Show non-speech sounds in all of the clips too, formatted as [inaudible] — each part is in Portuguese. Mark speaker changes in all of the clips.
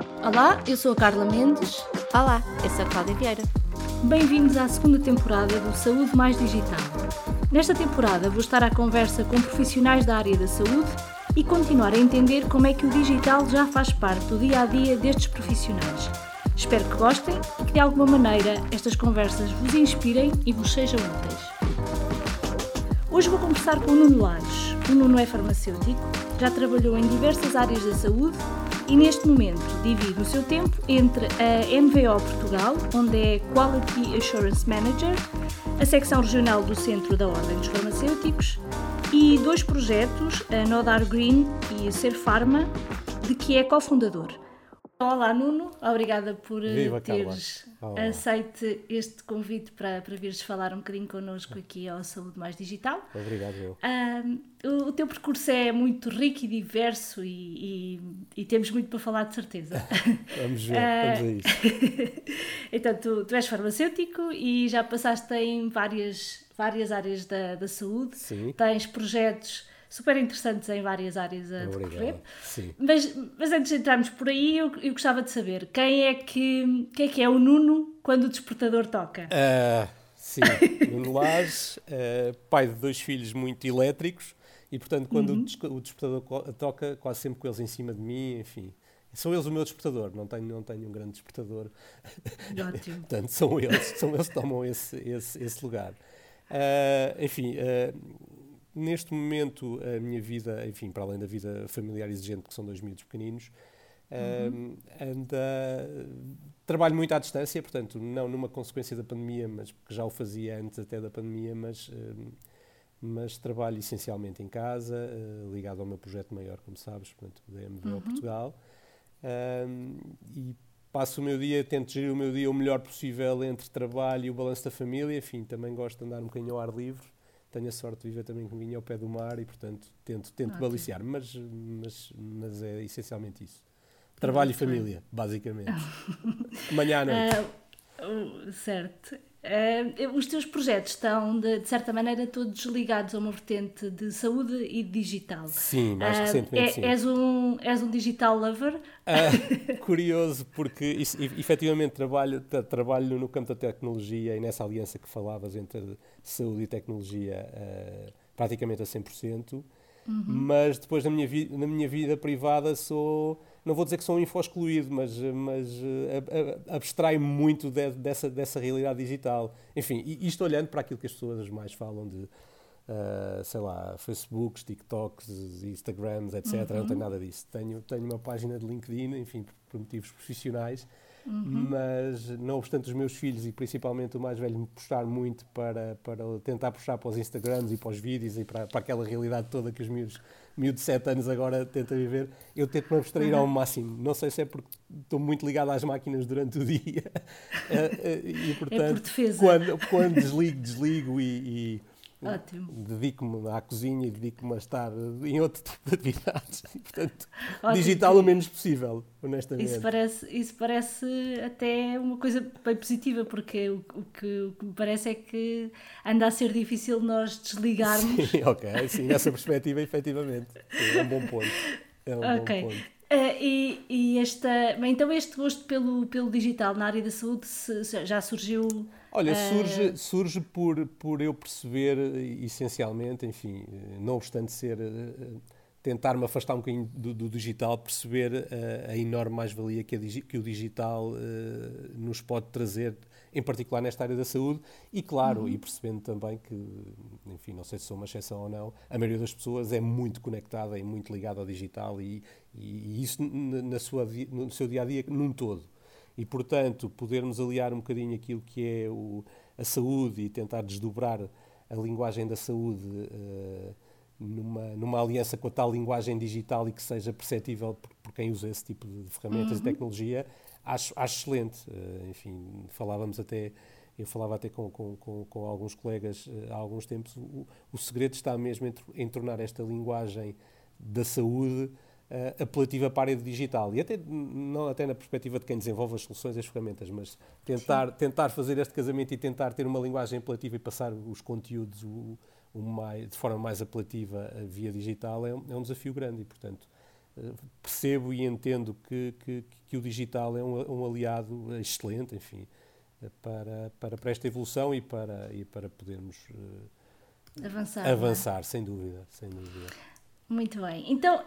Speaker 1: Olá, eu sou a Carla Mendes.
Speaker 2: Olá, eu sou a Cláudia Vieira.
Speaker 1: Bem-vindos à segunda temporada do Saúde Mais Digital. Nesta temporada vou estar à conversa com profissionais da área da saúde e continuar a entender como é que o digital já faz parte do dia a dia destes profissionais. Espero que gostem e que de alguma maneira estas conversas vos inspirem e vos sejam úteis. Hoje vou conversar com o Nuno Lares. O Nuno é farmacêutico, já trabalhou em diversas áreas da saúde e neste momento divide o seu tempo entre a MVO Portugal, onde é Quality Assurance Manager, a secção regional do Centro da Ordem dos Farmacêuticos e dois projetos, a Nodar Green e a Ser Pharma, de que é cofundador. Olá Nuno, obrigada por eh,
Speaker 3: Viva,
Speaker 1: teres aceite este convite para, para vires falar um bocadinho connosco aqui ao Saúde Mais Digital.
Speaker 3: Obrigado, eu.
Speaker 1: o, o teu percurso é muito rico e diverso e, e, e temos muito para falar de certeza. [laughs]
Speaker 3: vamos ver, vamos a isso. [laughs]
Speaker 1: então, tu, tu és farmacêutico e já passaste em várias, várias áreas da, da saúde.
Speaker 3: Sim.
Speaker 1: Tens projetos super interessantes em várias áreas a decorrer. Mas, mas antes de entrarmos por aí, eu, eu gostava de saber quem é que, quem é que é o Nuno quando o despertador toca?
Speaker 3: Ah, sim, Nuno Lares, ah, pai de dois filhos muito elétricos e, portanto, quando o des- o despertador toca, quase sempre com eles em cima de mim, enfim. São eles o meu despertador, não tenho, não tenho um grande despertador.
Speaker 1: Ótimo. [laughs]
Speaker 3: Portanto, são eles, são eles que tomam esse, esse, esse lugar. Ah, enfim, neste momento a minha vida, enfim, para além da vida familiar exigente, que são dois miúdos pequeninos, ah, anda, trabalho muito à distância, portanto, não numa consequência da pandemia, mas porque já o fazia antes até da pandemia, mas, ah, mas trabalho essencialmente em casa, ah, ligado ao meu projeto maior, como sabes, portanto, da MVO Portugal. Um, e passo o meu dia, tento gerir o meu dia o melhor possível entre trabalho e o balanço da família. Enfim, também gosto de andar um bocadinho ao ar livre. Tenho a sorte de viver também comigo ao pé do mar e, portanto, tento, tento
Speaker 1: Ótimo.
Speaker 3: baliciar. Mas, mas, mas é essencialmente isso. Trabalho e família, basicamente. [laughs] Manhã à noite.
Speaker 1: Ah, o- certo. Ah, os teus projetos estão, de, de certa maneira, todos ligados a uma vertente de saúde e digital.
Speaker 3: sim, mais
Speaker 1: Ah,
Speaker 3: recentemente
Speaker 1: é-
Speaker 3: sim.
Speaker 1: És um, és um digital lover?
Speaker 3: Ah, [laughs] curioso, porque isso, efetivamente trabalho, tra- trabalho no campo da tecnologia e nessa aliança que falavas entre saúde e tecnologia ah, praticamente a 100%, mas depois na minha, na minha vida privada sou, não vou dizer que sou um info-excluído, mas, mas ah, a- a- abstraio muito de- dessa, dessa realidade digital. Enfim, isto olhando para aquilo que as pessoas mais falam de Uh, sei lá, Facebooks, TikToks, Instagrams, etc. Não tenho nada disso. Tenho, tenho uma página de LinkedIn, enfim, por, por motivos profissionais, mas não obstante os meus filhos e principalmente o mais velho me puxar muito para, para tentar puxar para os Instagrams e para os vídeos e para, para aquela realidade toda que os miúdos, miúdos de 7 anos agora tentam viver, eu tento me abstrair ao máximo. Não sei se é porque estou muito ligado às máquinas durante o [laughs] dia Uh, uh, e portanto
Speaker 1: defesa.
Speaker 3: quando, quando desligo, desligo e- e
Speaker 1: Ótimo.
Speaker 3: dedico-me à cozinha e dedico-me a estar em outro [laughs] tipo de atividades. Portanto,
Speaker 1: Ótimo.
Speaker 3: digital o menos possível, honestamente.
Speaker 1: Isso parece, isso parece até uma coisa bem positiva, porque o, o que, o que me parece é que anda a ser difícil nós desligarmos.
Speaker 3: Sim, ok, sim, nessa perspectiva, efetivamente. Sim, é um bom ponto. É um
Speaker 1: Ok.
Speaker 3: bom ponto.
Speaker 1: Ah, e, e esta, então este gosto pelo, pelo digital na área da saúde se- já surgiu.
Speaker 3: Olha,
Speaker 1: eh,
Speaker 3: surge, surge por, por eu perceber, eh, essencialmente, enfim, eh, não obstante ser, tentar-me afastar um bocadinho do, do digital, perceber a enorme mais-valia que, que o digital eh, nos pode trazer, em particular nesta área da saúde, e claro, e percebendo também que, enfim, não sei se sou uma exceção ou não, a maioria das pessoas é muito conectada e muito ligada ao digital e, e isso n- na sua, no seu dia-a-dia num todo. E, portanto, podermos aliar um bocadinho aquilo que é o, a saúde e tentar desdobrar a linguagem da saúde eh, numa, numa aliança com a tal linguagem digital e que seja perceptível por, por quem usa esse tipo de ferramentas e tecnologia, acho, acho excelente. Eh, enfim, falávamos até, eu falava até com, com, com, com alguns colegas eh, há alguns tempos, o, o segredo está mesmo em, em tornar esta linguagem da saúde eh, apelativa para a área digital e até não até na perspectiva de quem desenvolve as soluções e as ferramentas, mas tentar tentar fazer este casamento e tentar ter uma linguagem apelativa e passar os conteúdos o, o mais, de forma mais apelativa eh, via digital é, um- é um desafio grande e portanto percebo e entendo que, que, que o digital é um, um, aliado excelente, enfim, para, para, para esta evolução e para, e para podermos
Speaker 1: avançar,
Speaker 3: avançar é? sem dúvida, sem dúvida.
Speaker 1: Muito bem. Então, uh,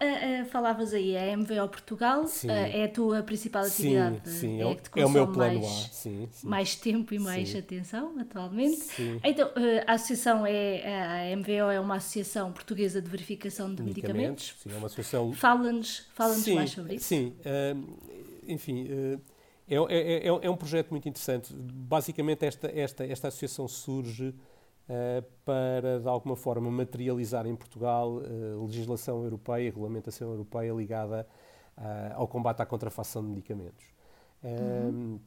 Speaker 1: uh, falavas aí, a MVO Portugal uh, é a tua principal atividade?
Speaker 3: Sim, sim. É, é, é o meu plano
Speaker 1: mais,
Speaker 3: A. Sim, sim.
Speaker 1: Mais tempo e mais sim. atenção, atualmente. Sim. Então, a associação é, a MVO é uma associação portuguesa de verificação de medicamentos. medicamentos.
Speaker 3: Sim, é uma associação...
Speaker 1: Fala-nos fala mais sobre isso.
Speaker 3: Sim, enfim... É, é, é, é, um projeto muito interessante. Basicamente, esta, esta, esta associação surge uh, para, de alguma forma, materializar em Portugal uh, legislação europeia, regulamentação europeia ligada uh, ao combate à contrafação de medicamentos. Uhum.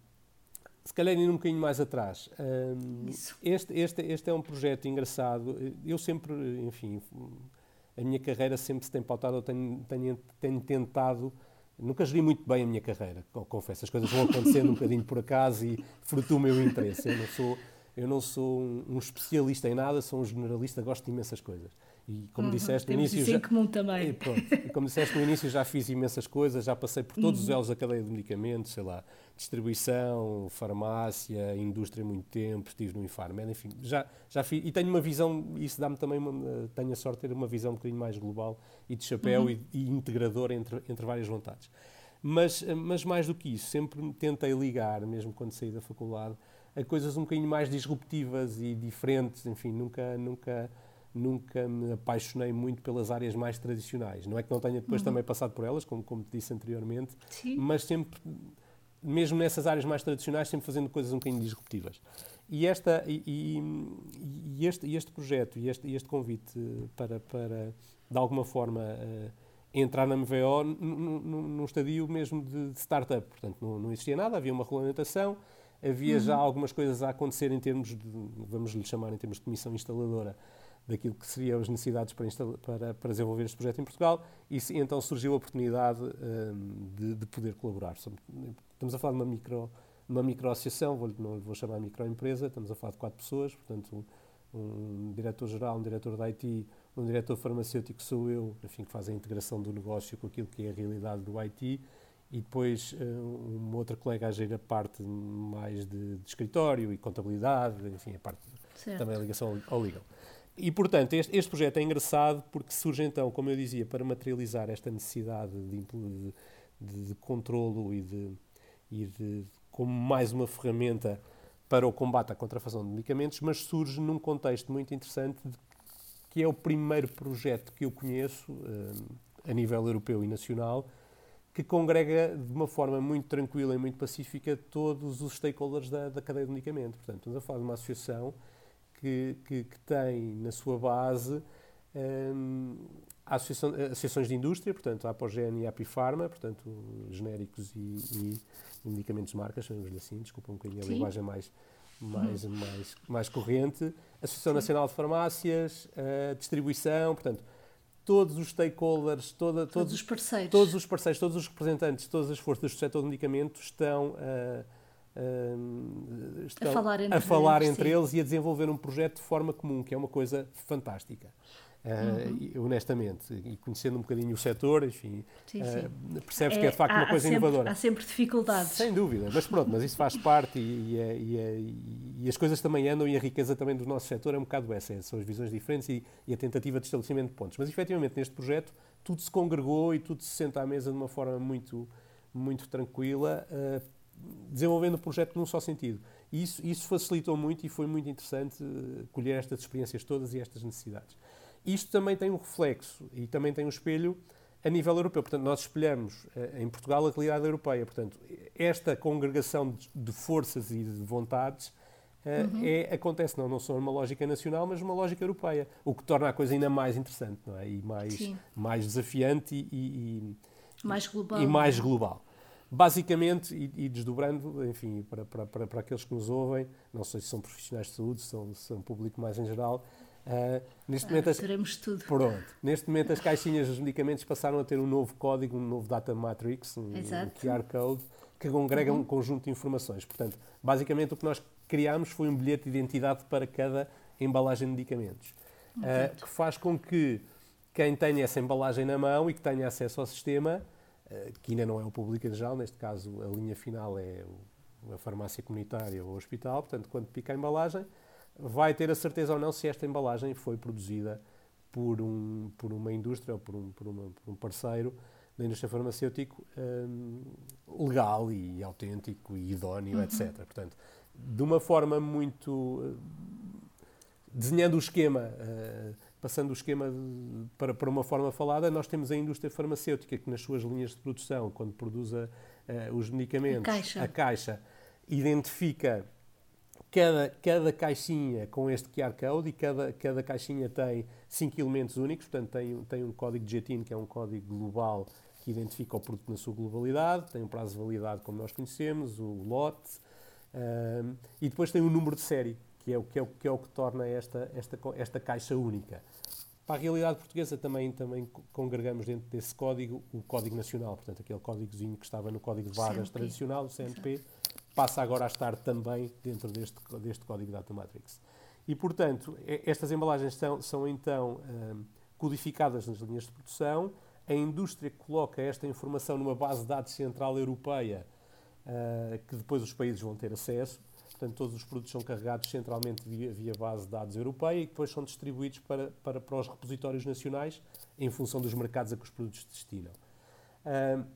Speaker 3: Se calhar indo um bocadinho mais atrás, este, este, este é um projeto engraçado. Eu sempre, enfim, a minha carreira sempre se tem pautado, eu tenho, tenho, tenho tentado Nunca geri muito bem a minha carreira, confesso. As coisas vão acontecendo um bocadinho por acaso e fruto do meu interesse. Eu não sou, eu não sou um, um, especialista em nada, sou um generalista, gosto de imensas coisas. E como uhum, disseste no início.
Speaker 1: Já, comum também.
Speaker 3: E, pronto, e como disseste no início, já fiz imensas coisas, já passei por todos uhum. os elos da cadeia de medicamentos, sei lá, distribuição, farmácia, indústria muito tempo, estive no Infarmed, enfim, já, já fiz. E tenho uma visão, isso dá-me também, uma, tenho a sorte de ter uma visão um bocadinho mais global e de chapéu uhum. e, e integradora entre, entre várias vontades. Mas, mas mais do que isso, sempre tentei ligar, mesmo quando saí da faculdade, a coisas um bocadinho mais disruptivas e diferentes. Enfim, nunca, nunca, nunca me apaixonei muito pelas áreas mais tradicionais. Não é que não tenha depois uhum. também passado por elas, como, como te disse anteriormente, Sim. mas sempre, mesmo nessas áreas mais tradicionais, sempre fazendo coisas um bocadinho disruptivas. E, esta, e, e, e este, este projeto e este, este convite para, para, de alguma forma, uh, entrar na MVO num estadio mesmo de, de startup. Portanto, não, não existia nada, havia uma regulamentação, havia uhum. já algumas coisas a acontecer em termos de, vamos lhe chamar em termos de comissão instaladora, daquilo que seriam as necessidades para, para, para desenvolver este projeto em Portugal e, então surgiu a oportunidade um, de, de, poder colaborar. Estamos a falar de uma micro, uma micro associação, vou, não vou chamar microempresa, estamos a falar de quatro pessoas, portanto um, um diretor-geral, um diretor da IT, um diretor farmacêutico sou eu, enfim, que faz a integração do negócio com aquilo que é a realidade do IT e depois uh, uma outra colega a gerir a parte mais de, de escritório e contabilidade, enfim, a parte certo. também a ligação ao legal. E, portanto, este, este, projeto é engraçado porque surge então, como eu dizia, para materializar esta necessidade de, de, de, de controlo e de, e de como mais uma ferramenta para o combate à contrafação de medicamentos, mas surge num contexto muito interessante que é o primeiro projeto que eu conheço uh, a nível europeu e nacional que congrega de uma forma muito tranquila e muito pacífica todos os stakeholders da, da cadeia de medicamento. Portanto, estamos a falar de uma associação que, que, que tem na sua base um, associação, associações de indústria, portanto, a Apogen e a Apifarma, portanto, genéricos e, e, e medicamentos de marcas, chamamos-lhe assim, desculpa um bocadinho a Sim. linguagem mais, mais, uhum. mais, mais corrente, Associação Sim. Nacional de Farmácias, a distribuição, portanto, todos os stakeholders, toda,
Speaker 1: todos, todos, os parceiros,
Speaker 3: todos os parceiros, todos os representantes, todas as forças do setor de medicamentos estão, uh, uh, estão
Speaker 1: a falar entre,
Speaker 3: a falar
Speaker 1: eles,
Speaker 3: entre eles e a desenvolver um projeto de forma comum, que é uma coisa fantástica. Uh, honestamente, e conhecendo um bocadinho o setor, enfim, sim, sim. Uh, percebes é, que é de facto há, uma coisa
Speaker 1: sempre,
Speaker 3: inovadora.
Speaker 1: Há sempre dificuldades.
Speaker 3: Sem dúvida, mas pronto, mas isso faz parte e, e, é, e, é, e, as coisas também andam e a riqueza também do nosso setor é um bocado essa, é, são as visões diferentes e, a tentativa de estabelecimento de pontos. Mas efetivamente neste projeto tudo se congregou e tudo se senta à mesa de uma forma muito, muito tranquila, uh, desenvolvendo o projeto num só sentido. E isso, isso facilitou muito e foi muito interessante colher estas experiências todas e estas necessidades isto também tem um reflexo e também tem um espelho a nível europeu. Portanto, nós espelhamos eh, em Portugal a realidade europeia. Portanto, esta congregação de, forças e de vontades eh, uhum. é, acontece não, não só numa lógica nacional, mas numa lógica europeia, o que torna a coisa ainda mais interessante não é? e mais, mais desafiante e, e,
Speaker 1: mais global.
Speaker 3: E mais global. Basicamente, e, e desdobrando, enfim, para, para, para, para, aqueles que nos ouvem, não sei se são profissionais de saúde, se são, se são público mais em geral,
Speaker 1: Uh, neste, ah, momento as, teremos tudo.
Speaker 3: Pronto. neste momento as caixinhas dos medicamentos passaram a ter um novo código, um novo data matrix, um, QR code, que congrega uhum. um conjunto de informações. Portanto, basicamente o que nós criámos foi um bilhete de identidade para cada embalagem de medicamentos, uh, que faz com que quem tenha essa embalagem na mão e que tenha acesso ao sistema, que ainda não é o público em geral, neste caso a linha final é a farmácia comunitária ou o hospital, portanto, quando pica a embalagem, vai ter a certeza ou não se esta embalagem foi produzida por, um, por uma indústria ou por um, por, uma, por um parceiro da indústria farmacêutico um, legal e autêntico e idóneo, uhum. etc. Portanto, de uma forma muito. Uh, desenhando o esquema, uh, passando o esquema de, para, para uma forma falada, nós temos a indústria farmacêutica que, nas suas linhas de produção, quando produz a, uh, os medicamentos, a caixa. a caixa, identifica cada, cada caixinha com este QR Code e cada, cada caixinha tem cinco elementos únicos, portanto tem, tem um código de GTIN, que é um código global que identifica o produto na sua globalidade, tem um prazo de validade como nós conhecemos, o lote, um, e depois tem o um número de série, que é o que, é o, que, é o que torna esta, esta, esta caixa única. Para a realidade portuguesa também, também congregamos dentro desse código o Código Nacional, portanto aquele códigozinho que estava no Código de Vagas CNP. tradicional, o CNP, Exato. Passa agora a estar também dentro deste, deste Código Data Matrix. E, portanto, estas embalagens são, são então um, codificadas nas linhas de produção, a indústria coloca esta informação numa base de dados central europeia, uh, que depois os países vão ter acesso. Portanto, todos os produtos são carregados centralmente via, via base de dados europeia e depois são distribuídos para, para, para os repositórios nacionais em função dos mercados a que os produtos destinam. Uh,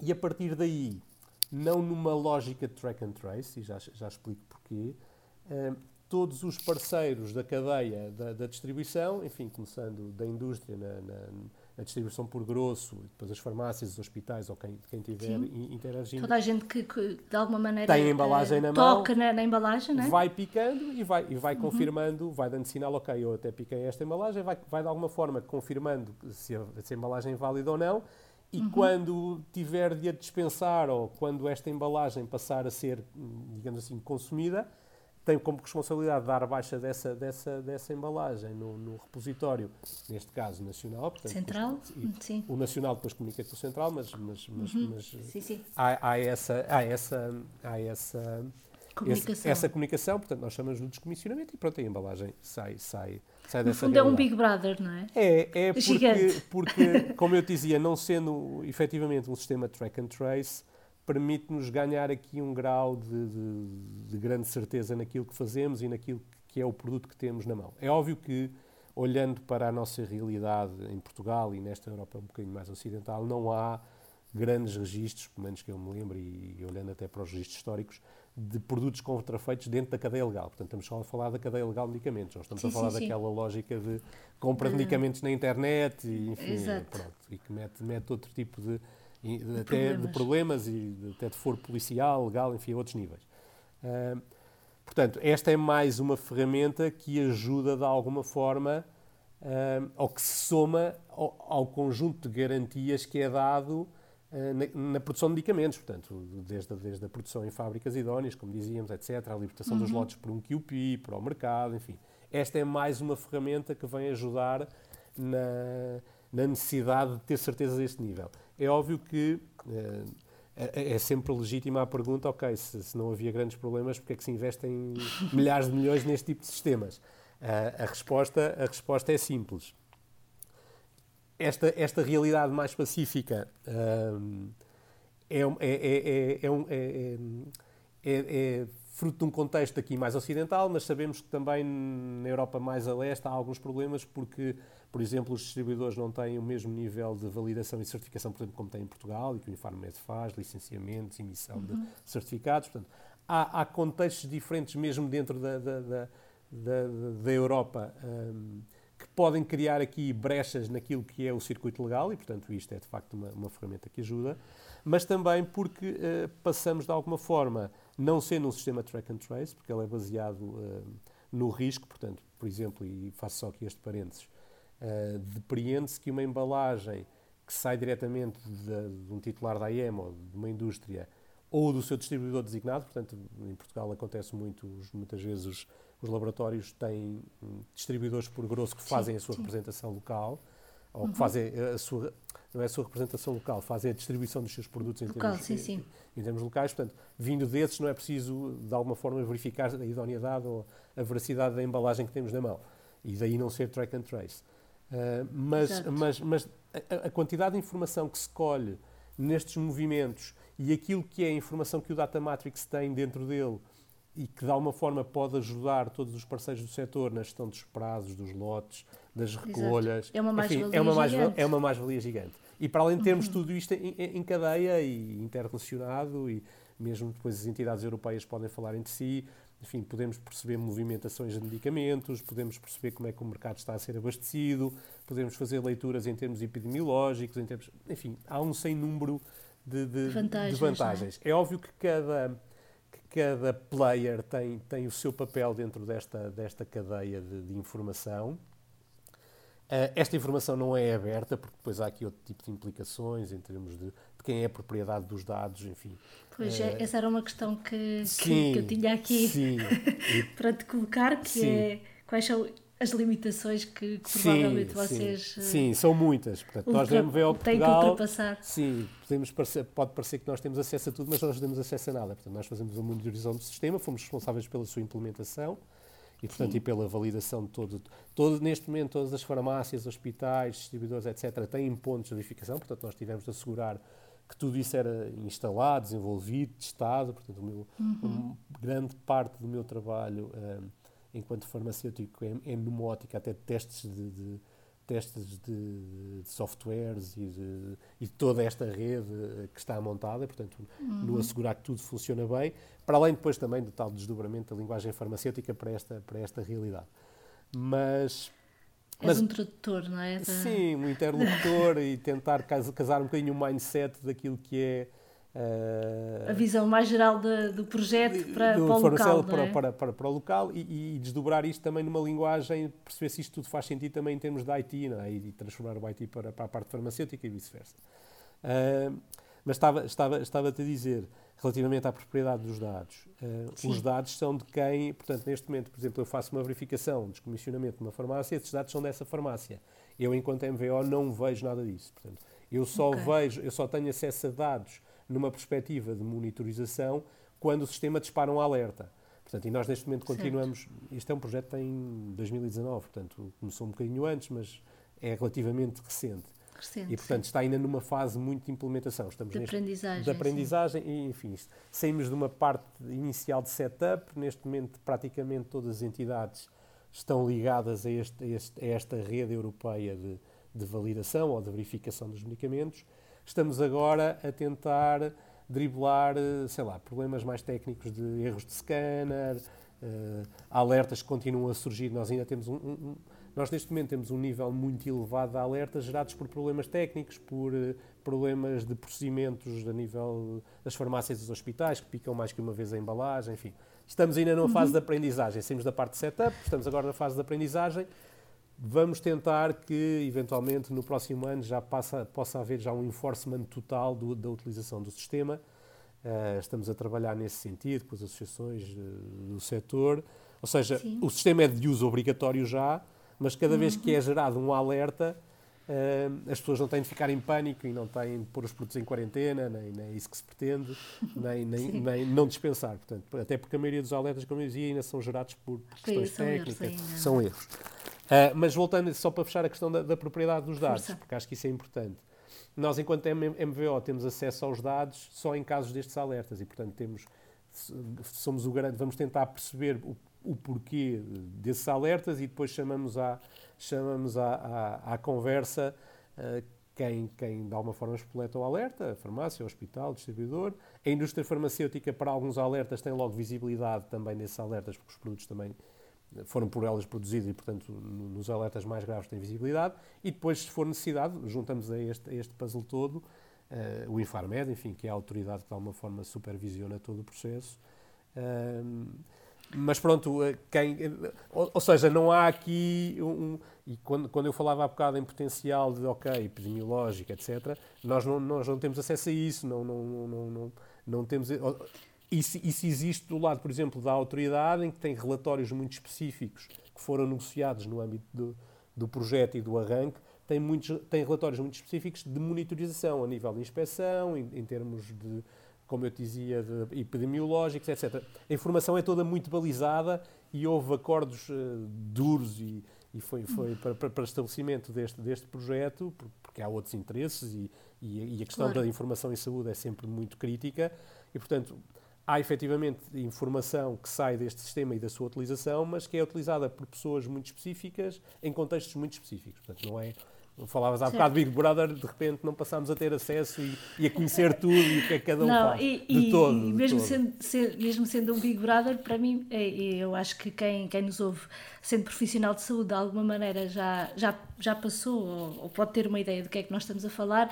Speaker 3: e a partir daí, não numa lógica de track and trace, e já, já explico porquê, uh, todos os parceiros da cadeia da, da distribuição, enfim, começando da indústria na, na a distribuição por grosso, depois as farmácias, os hospitais ou quem, quem tiver interagindo.
Speaker 1: Toda a gente que, que de alguma maneira
Speaker 3: tem a embalagem uh, na
Speaker 1: toca
Speaker 3: mão,
Speaker 1: na, na, embalagem, não é?
Speaker 3: vai picando e vai, e vai uhum. confirmando, vai dando sinal, ok, eu até piquei esta embalagem, vai, vai de alguma forma confirmando se a, se a embalagem é válida ou não. E uhum. quando tiver de a dispensar ou quando esta embalagem passar a ser, digamos assim, consumida, tem como responsabilidade dar baixa dessa, dessa, dessa embalagem no, no repositório, neste caso nacional. Portanto,
Speaker 1: central?
Speaker 3: Depois,
Speaker 1: sim.
Speaker 3: O nacional depois comunica com o central, mas, mas, mas,
Speaker 1: uhum.
Speaker 3: mas
Speaker 1: sim, sim.
Speaker 3: Há, há, essa, há essa, há essa,
Speaker 1: comunicação.
Speaker 3: Esse, essa comunicação, portanto nós chamamos de descomissionamento e pronto, a embalagem sai, sai, sai dessa
Speaker 1: fundo é um Big Brother, não é?
Speaker 3: É, é porque, [laughs] porque, como eu dizia, não sendo efetivamente um sistema track and trace, permite-nos ganhar aqui um grau de, de, de, grande certeza naquilo que fazemos e naquilo que é o produto que temos na mão. É óbvio que, olhando para a nossa realidade em Portugal e nesta Europa um bocadinho mais ocidental, não há grandes registros, pelo menos que eu me lembro, e, e olhando até para os registros históricos, de produtos contrafeitos dentro da cadeia legal. Portanto, estamos só a falar da cadeia legal de medicamentos, não estamos sim, a falar sim, daquela sim. lógica de compra de medicamentos na internet e, enfim, pronto, e que mete, mete outro tipo de, de até problemas. de problemas e de, até de foro policial, legal, enfim, a outros níveis. Uh, portanto, esta é mais uma ferramenta que ajuda de alguma forma uh, ou que se soma ao, ao, conjunto de garantias que é dado na, na, produção de medicamentos, portanto, desde, desde a produção em fábricas idóneas, como dizíamos, etc., a libertação uhum. dos lotes por um QP, para o mercado, enfim. Esta é mais uma ferramenta que vem ajudar na, na necessidade de ter certeza deste nível. É óbvio que uh, é, é, sempre legítima a pergunta, ok, se, se, não havia grandes problemas, porque é que se investem [laughs] milhares de milhões neste tipo de sistemas? Uh, a, resposta, a resposta é simples. Esta, esta realidade mais pacífica uh, é, é, é, é, fruto de um contexto aqui mais ocidental, mas sabemos que também na Europa mais a leste há alguns problemas porque por exemplo, os distribuidores não têm o mesmo nível de validação e certificação, por exemplo, como tem em Portugal e que o Infarmed faz, licenciamentos, emissão uhum. de certificados. Portanto, há, há, contextos diferentes mesmo dentro da, da, da, da, da Europa um, podem criar aqui brechas naquilo que é o circuito legal e, portanto, isto é de facto uma, uma ferramenta que ajuda, mas também porque uh, passamos de alguma forma, não sendo um sistema track and trace, porque ele é baseado uh, no risco, portanto, por exemplo, e faço só aqui este parênteses, Uh, depreende-se que uma embalagem que sai diretamente de, de, um titular da IEM ou de uma indústria ou do seu distribuidor designado, portanto, em Portugal acontece muito, muitas vezes os, os laboratórios têm hum, distribuidores por grosso que fazem sim, a sua sim. representação local, ou uhum. que fazem a sua, não é a sua representação local, fazem a distribuição dos seus produtos em,
Speaker 1: local,
Speaker 3: termos,
Speaker 1: sim, em,
Speaker 3: termos locais. Portanto, vindo desses, não é preciso, de alguma forma, verificar a idoneidade ou a veracidade da embalagem que temos na mão. E daí não ser track and trace. Uh, mas, mas, mas a, a, quantidade de informação que se colhe nestes movimentos e aquilo que é a informação que o Data Matrix tem dentro dele e que de alguma forma pode ajudar todos os parceiros do setor na gestão dos prazos, dos lotes, das recolhas.
Speaker 1: É uma mais-valia
Speaker 3: é uma
Speaker 1: mais, gigante.
Speaker 3: É uma mais-valia gigante. E para além de termos uhum. tudo isto em, em, cadeia e interrelacionado, e mesmo depois as entidades europeias podem falar entre si, enfim, podemos perceber movimentações de medicamentos, podemos perceber como é que o mercado está a ser abastecido, podemos fazer leituras em termos epidemiológicos, em termos, enfim, há um sem número de, de, vantagens. De vantagens. É? é? óbvio que cada, cada player tem, tem o seu papel dentro desta, desta cadeia de, de informação. Uh, esta informação não é aberta, porque depois há aqui outro tipo de implicações em termos de, de quem é a propriedade dos dados, enfim.
Speaker 1: Pois, uh, essa era uma questão que, sim, que, que eu tinha aqui [laughs] para te colocar, que sim. é quais são as limitações que, que provavelmente sim, vocês.
Speaker 3: Sim, sim, são muitas. Portanto,
Speaker 1: ultra,
Speaker 3: nós devemos ver ao
Speaker 1: Portugal. que ultrapassar.
Speaker 3: Sim, podemos parecer, pode parecer que nós temos acesso a tudo, mas nós não temos acesso a nada. Portanto, nós fazemos a monitorização do sistema, fomos responsáveis pela sua implementação e, portanto, e pela validação de todo, todo. Neste momento, todas as farmácias, hospitais, distribuidores, etc., têm pontos de verificação, portanto, nós tivemos de assegurar que tudo isso era instalado, desenvolvido, testado. Portanto, o meu, uhum. grande parte do meu trabalho. Um, enquanto farmacêutico é, é numa ótica até de testes de, de testes de, de, softwares e de, e toda esta rede que está montada, portanto, uhum. no assegurar que tudo funciona bem, para além depois também do tal desdobramento da linguagem farmacêutica para esta, para esta realidade. Mas...
Speaker 1: És mas, um tradutor, não é?
Speaker 3: Sim, um interlocutor e tentar casar um bocadinho o mindset daquilo que é
Speaker 1: Uh, a visão mais geral de, do projeto para, do para o local.
Speaker 3: Para, é? para, para, para, o local e, e, desdobrar isto também numa linguagem, perceber se isto tudo faz sentido também em termos de IT é? e transformar o IT para, para a parte farmacêutica e vice-versa. Uh, mas estava, estava, estava-te a dizer, relativamente à propriedade dos dados, uh, os dados são de quem, portanto, neste momento, por exemplo, eu faço uma verificação, de descomissionamento de uma farmácia, esses dados são dessa farmácia. Eu, enquanto MVO, não vejo nada disso. Portanto, eu só okay. vejo, eu só tenho acesso a dados numa perspectiva de monitorização quando o sistema dispara um alerta. Portanto, e nós neste momento continuamos. Certo. Este é um projeto em 2019, portanto, começou um bocadinho antes, mas é relativamente recente.
Speaker 1: recente
Speaker 3: e, portanto, sim. está ainda numa fase muito de implementação.
Speaker 1: Estamos de neste, aprendizagem.
Speaker 3: De aprendizagem, sim. e, enfim, saímos de uma parte inicial de setup. Neste momento, praticamente todas as entidades estão ligadas a, este, a, este, a esta rede europeia de, de validação ou de verificação dos medicamentos Estamos agora a tentar driblar, eh, sei lá, problemas mais técnicos de erros de scanner, uh, alertas que continuam a surgir. Nós ainda temos um, um, nós neste momento temos um nível muito elevado de alertas gerados por problemas técnicos, por uh, problemas de procedimentos a nível das farmácias e dos hospitais, que picam mais que uma vez a embalagem, enfim. Estamos ainda numa uhum. fase de aprendizagem. Saímos da parte de setup, estamos agora na fase de aprendizagem Vamos tentar que, eventualmente, no próximo ano já passa, possa haver já um enforcement total do, da utilização do sistema. Uh, estamos a trabalhar nesse sentido com as associações uh, do setor. Ou seja, Sim. o sistema é de uso obrigatório já, mas cada uhum. vez que é uhum. gerado um alerta, uh, as pessoas não têm de ficar em pânico e não têm de pôr os produtos em quarentena, nem, nem é isso que se pretende, [laughs] nem, nem, nem, não dispensar. Portanto, até porque a maioria dos alertas, como eu dizia, ainda são gerados por questões Sim, técnicas. Erros são erros. Uh, mas voltando só para fechar a questão da, da propriedade dos dados, Força. porque acho que isso é importante. Nós, enquanto MVO, temos acesso aos dados só em casos destes alertas e, portanto, temos, somos o garante, vamos tentar perceber o, o porquê desses alertas e depois chamamos à, chamamos à, à, à conversa uh, quem, quem de alguma forma espoleta o alerta, a farmácia, o hospital, o distribuidor. A indústria farmacêutica, para alguns alertas, tem logo visibilidade também nesses alertas, porque os produtos também foram por elas produzidos e, portanto, nos alertas mais graves tem visibilidade. E depois, se for necessidade, juntamos a este, a este puzzle todo uh, o Infarmed, enfim, que é a autoridade que de alguma forma supervisiona todo o processo. Uh, mas pronto, eh, quem, ou, ou, seja, não há aqui um. E quando, quando eu falava há bocado em potencial de, ok, epidemiológico, etc., nós não, nós não temos acesso a isso, não, não, não, não, não temos. E se, existe do lado, por exemplo, da autoridade, em que tem relatórios muito específicos que foram negociados no âmbito do, do projeto e do arranque, tem, muitos, tem relatórios muito específicos de monitorização a nível de inspeção, em, em termos de, como eu dizia, de epidemiológicos, etc. A informação é toda muito balizada e houve acordos uh, duros e, e foi, foi para, para, para estabelecimento deste, deste projeto, porque há outros interesses e, e, e a questão claro. da informação em saúde é sempre muito crítica e, portanto, há efetivamente informação que sai deste sistema e da sua utilização, mas que é utilizada por pessoas muito específicas em contextos muito específicos. Portanto, não é Falavas há certo. bocado Big Brother, de repente não passámos a ter acesso e, e a conhecer tudo e o que é que cada um não, faz. E, de
Speaker 1: e,
Speaker 3: todo.
Speaker 1: E mesmo, todo. Sendo, ser, mesmo sendo um Big Brother, para mim, é, eu acho que quem, quem nos ouve, sendo profissional de saúde, de alguma maneira já, já, já passou ou, ou pode ter uma ideia do que é que nós estamos a falar.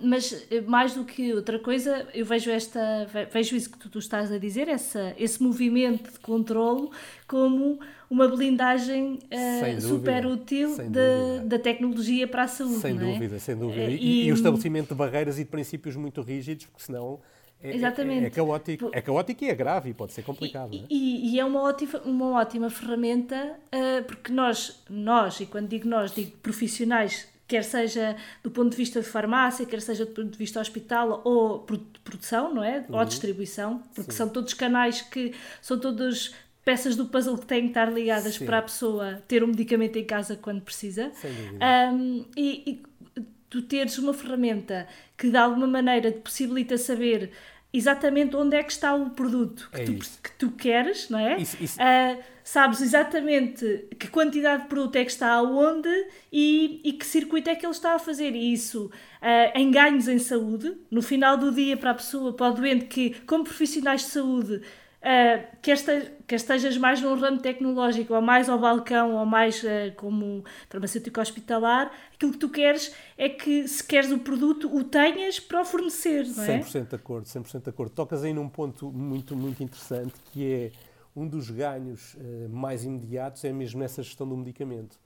Speaker 1: Mas mais do que outra coisa, eu vejo, esta, vejo isso que tu, tu estás a dizer, essa, esse movimento de controlo, como uma blindagem uh, super útil de, da tecnologia para a saúde.
Speaker 3: Sem é? dúvida, sem dúvida. Uh, e, e, o estabelecimento de barreiras e de princípios muito rígidos, porque senão é, é Exatamente. É, é, caótico, é caótico e é grave e pode ser complicado.
Speaker 1: E, é? E, e, é uma ótima, uma ótima ferramenta, uh, porque nós, nós, e quando digo nós, digo profissionais quer seja do ponto de vista de farmácia, quer seja do ponto de vista hospital ou produção, não é? Uhum. Ou distribuição, porque Sim. são todos canais que são todos peças do puzzle que têm que estar ligadas Sim. para a pessoa ter um medicamento em casa quando precisa.
Speaker 3: Sem dúvida.
Speaker 1: Um, e, e tu teres uma ferramenta que de alguma maneira te possibilita saber exatamente onde é que está o produto que, é tu, que tu, queres, não é?
Speaker 3: Isso, isso. Uh,
Speaker 1: sabes exatamente que quantidade de produto é que está aonde e, e que circuito é que ele está a fazer. E isso uh, em ganhos em saúde, no final do dia para a pessoa, para o doente que, como profissionais de saúde, Uh, quer, este, quer estejas mais num ramo tecnológico, ou mais ao balcão, ou mais uh, como farmacêutico hospitalar, aquilo que tu queres é que, se queres o produto, o tenhas para o fornecer, não é?
Speaker 3: 100% de acordo, 100% de acordo. Tocas aí num ponto muito, muito interessante, que é um dos ganhos uh, mais imediatos é mesmo nessa gestão do medicamento.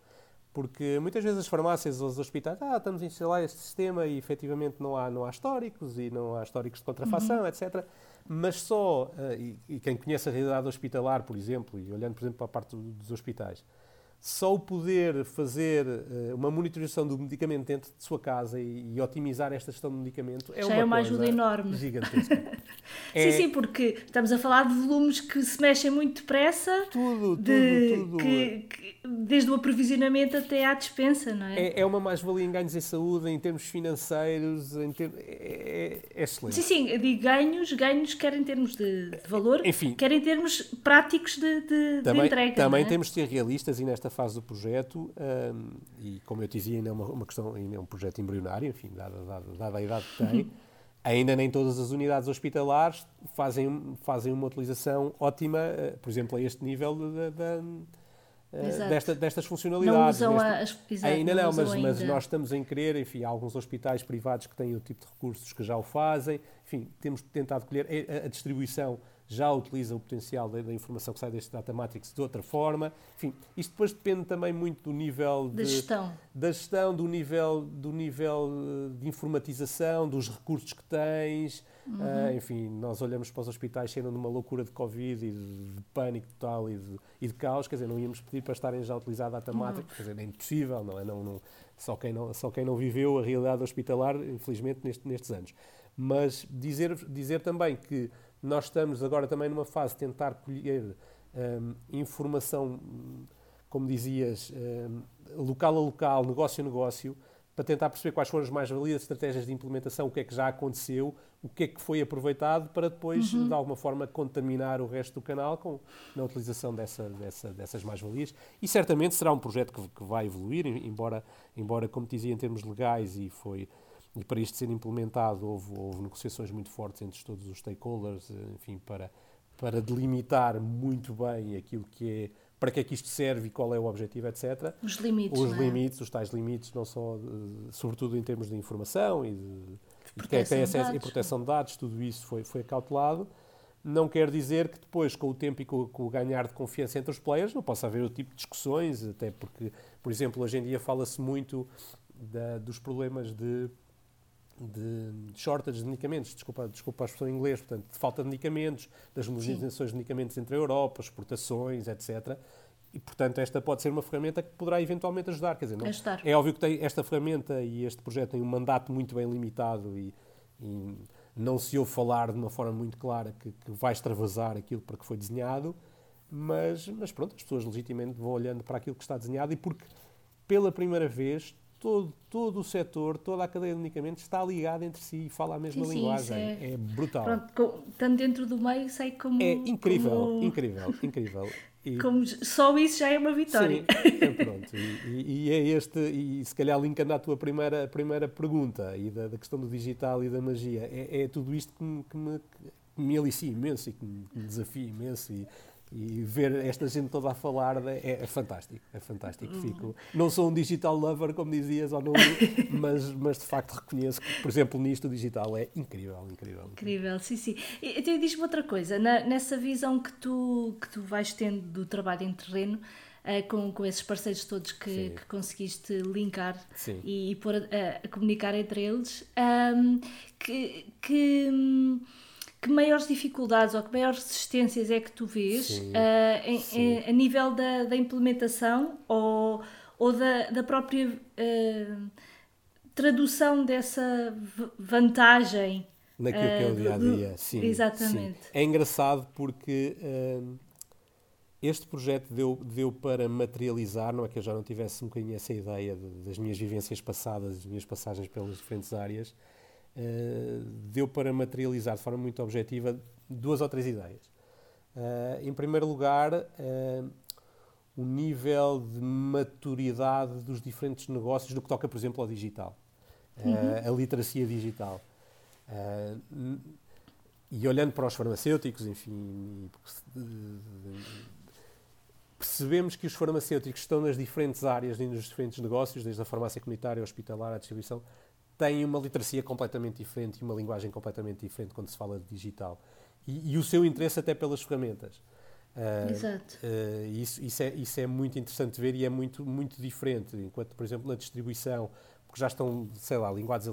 Speaker 3: Porque muitas vezes as farmácias ou os hospitais, ah, estamos a instalar este sistema e efetivamente não há, não há históricos e não há históricos de contrafação, uhum. etc mas só, uh, e, e, quem conhece a realidade hospitalar, por exemplo, e olhando, por exemplo, para a parte dos hospitais, só o poder fazer uh, uma monitorização do medicamento dentro de sua casa e, e otimizar esta gestão do medicamento é Já uma,
Speaker 1: é uma ajuda enorme.
Speaker 3: Gigantesca. [laughs]
Speaker 1: é... Sim, sim, porque estamos a falar de volumes que se mexem muito depressa.
Speaker 3: Tudo, de, tudo, tudo.
Speaker 1: Que, que, desde o aprovisionamento até à dispensa, não é?
Speaker 3: É, é uma mais-valia em ganhos em saúde, em termos financeiros, em ter... é, é, excelente.
Speaker 1: Sim, sim, digo ganhos, ganhos quer em termos de, de valor, Enfim, quer em termos práticos de, de,
Speaker 3: também,
Speaker 1: de entrega.
Speaker 3: Também
Speaker 1: é?
Speaker 3: temos de ser realistas e nesta fase do projeto, um, e como eu dizia, ainda é uma, uma questão, ainda é um projeto embrionário, enfim, dada, dada, dada a idade que tem, ainda nem todas as unidades hospitalares fazem, fazem uma utilização ótima, eh, por exemplo, a este nível da Uh, desta, destas funcionalidades.
Speaker 1: Não usam neste...
Speaker 3: as... Ainda não, não mas, ainda. mas nós estamos em querer, enfim, há alguns hospitais privados que têm o tipo de recursos que já o fazem, enfim, temos tentado colher a, a distribuição já utiliza o potencial da, da, informação que sai deste Data Matrix de outra forma. Enfim, isto depois depende também muito do nível de,
Speaker 1: da gestão,
Speaker 3: da gestão do, nível, do nível eh, de informatização, dos recursos que tens. Uhum. Uh, enfim, nós olhamos para os hospitais sendo numa loucura de Covid e de, de pânico total e de, e de, caos, quer dizer, não íamos pedir para estarem já a utilizar Data. Matrix, uhum. quer dizer, é impossível, não é? Não, não, só, quem não, só quem não viveu a realidade hospitalar, infelizmente, neste, nestes anos. Mas dizer, dizer também que nós estamos agora também numa fase de tentar colher um, informação, como dizias, um, local a local, negócio a negócio, para tentar perceber quais foram as mais-valias, estratégias de implementação, o que é que já aconteceu, o que é que foi aproveitado, para depois, uhum. de alguma forma, contaminar o resto do canal com, na utilização dessa, dessa, dessas mais-valias. E certamente será um projeto que, que vai evoluir, embora, embora, como dizia, em termos legais, e foi e para isto ser implementado, houve, houve negociações muito fortes entre todos os stakeholders, enfim, para, para delimitar muito bem aquilo que é para que é que isto serve e qual é o objetivo, etc.
Speaker 1: Os limites.
Speaker 3: Os
Speaker 1: é?
Speaker 3: limites, os tais limites, não só, sobretudo em termos de informação e de, de acesso e proteção de dados, tudo isso foi, foi acautelado. Não quer dizer que depois, com o tempo e com, com, o ganhar de confiança entre os players, não possa haver o tipo de discussões, até porque, por exemplo, hoje em dia fala-se muito da, dos problemas de de shortage de medicamentos, desculpa, desculpa a expressão em inglês, portanto, de falta de medicamentos, das movimentações de medicamentos entre a Europa, exportações, etc. E, portanto, esta pode ser uma ferramenta que poderá eventualmente ajudar. Quer dizer, não,
Speaker 1: ajudar.
Speaker 3: é óbvio que tem, esta ferramenta e este projeto têm um mandato muito bem limitado e, e não se ouve falar de uma forma muito clara que, que vai extravasar aquilo para que foi desenhado, mas, mas pronto, as pessoas legitimamente vão olhando para aquilo que está desenhado e porque pela primeira vez todo, todo o setor, toda a cadeia de medicamentos está ligada entre si e fala a mesma
Speaker 1: sim,
Speaker 3: linguagem.
Speaker 1: Sim,
Speaker 3: é... é... brutal.
Speaker 1: Pronto, estando dentro do meio, sei como.
Speaker 3: É incrível,
Speaker 1: como...
Speaker 3: incrível, [laughs] incrível.
Speaker 1: E... Como só isso já é uma vitória.
Speaker 3: Sim, é pronto. E, e, é este, e se calhar linkando à tua primeira, primeira pergunta e da, da questão do digital e da magia, é, é tudo isto que me, que me, que me alicia imenso e que me, que me desafia imenso. E, e ver esta gente toda a falar é, é fantástico, é fantástico. Uhum. Fico, não sou um digital lover, como dizias, ou não, [laughs] mas, mas de facto reconheço que, por exemplo, nisto o digital é incrível, incrível.
Speaker 1: Incrível, sim, sim. Então diz-me outra coisa, na, nessa visão que tu, que tu vais tendo do trabalho em terreno, Uh, com, com esses parceiros todos que, que conseguiste linkar e, e pôr a, a, comunicar entre eles, um, que, que hum, que maiores dificuldades ou que maiores resistências é que tu vês uh, em, em, a nível da, da implementação ou, ou da, da própria uh, tradução dessa vantagem
Speaker 3: naquilo uh, que é o dia a dia? Sim,
Speaker 1: exatamente.
Speaker 3: Sim. É engraçado porque este projeto deu, deu para materializar, não é que eu já não tivesse um bocadinho essa ideia de, das minhas vivências passadas, das minhas passagens pelas diferentes áreas eh, deu para materializar de forma muito objetiva duas ou três ideias. Uh, em primeiro lugar, uh, o nível de maturidade dos diferentes negócios no que toca, por exemplo, ao digital, uhum. a literacia digital. e olhando para os farmacêuticos, enfim, percebemos que os farmacêuticos estão nas diferentes áreas, nos diferentes negócios, desde a farmácia comunitária, hospitalar, à distribuição, têm uma literacia completamente diferente e uma linguagem completamente diferente quando se fala de digital. E, e o seu interesse até pelas ferramentas.
Speaker 1: Uh, Exato.
Speaker 3: Uh, isso, isso, é, isso é muito interessante ver e é muito, muito diferente. Enquanto, por exemplo, na distribuição, porque já estão, sei lá, ligados a,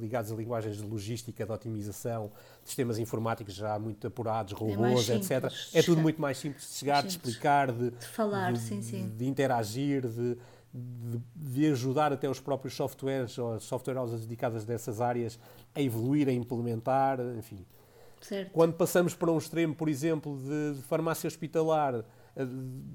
Speaker 3: ligados a linguagens de logística, de otimização, sistemas informáticos já muito apurados, é robôs, é etc. É tudo muito mais simples de chegar, de explicar, de,
Speaker 1: de falar,
Speaker 3: de,
Speaker 1: sim, sim.
Speaker 3: de interagir, de, de, de, ajudar até os próprios softwares ou as software houses dedicadas dessas áreas a evoluir, a implementar, enfim.
Speaker 1: Certo.
Speaker 3: Quando passamos para um extremo, por exemplo, de, de farmácia hospitalar,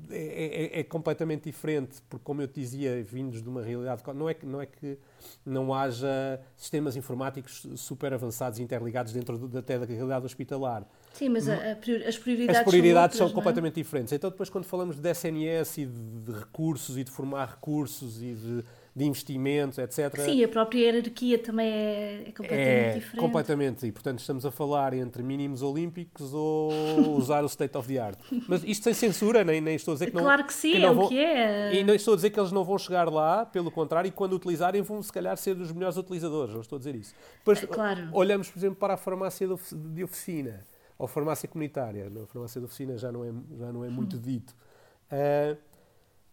Speaker 3: é, é, é, completamente diferente, porque, como eu te dizia, vindos de uma realidade. Não é que não, é que não haja sistemas informáticos super avançados e interligados dentro do, até da realidade hospitalar.
Speaker 1: Sim, mas a, a as prioridades,
Speaker 3: as prioridades
Speaker 1: são,
Speaker 3: outras, são é? completamente diferentes. Então, depois, quando falamos de SNS e de, de recursos e de formar recursos e de de investimentos, etc.
Speaker 1: Sim, a própria hierarquia também é, é completamente é, diferente.
Speaker 3: Completamente, e portanto estamos a falar entre mínimos olímpicos ou [laughs] usar o state of the art. Mas isto sem censura, nem, nem estou a dizer que não.
Speaker 1: Claro que sim,
Speaker 3: que
Speaker 1: é
Speaker 3: vão,
Speaker 1: o que é.
Speaker 3: E não estou a dizer que eles não vão chegar lá, pelo contrário, e quando utilizarem vão se calhar ser os melhores utilizadores, não estou a dizer isso. Depois,
Speaker 1: é, claro.
Speaker 3: olhamos, por exemplo, para a farmácia de oficina ou farmácia comunitária. A farmácia de oficina já não é, já não é muito dito. Uh,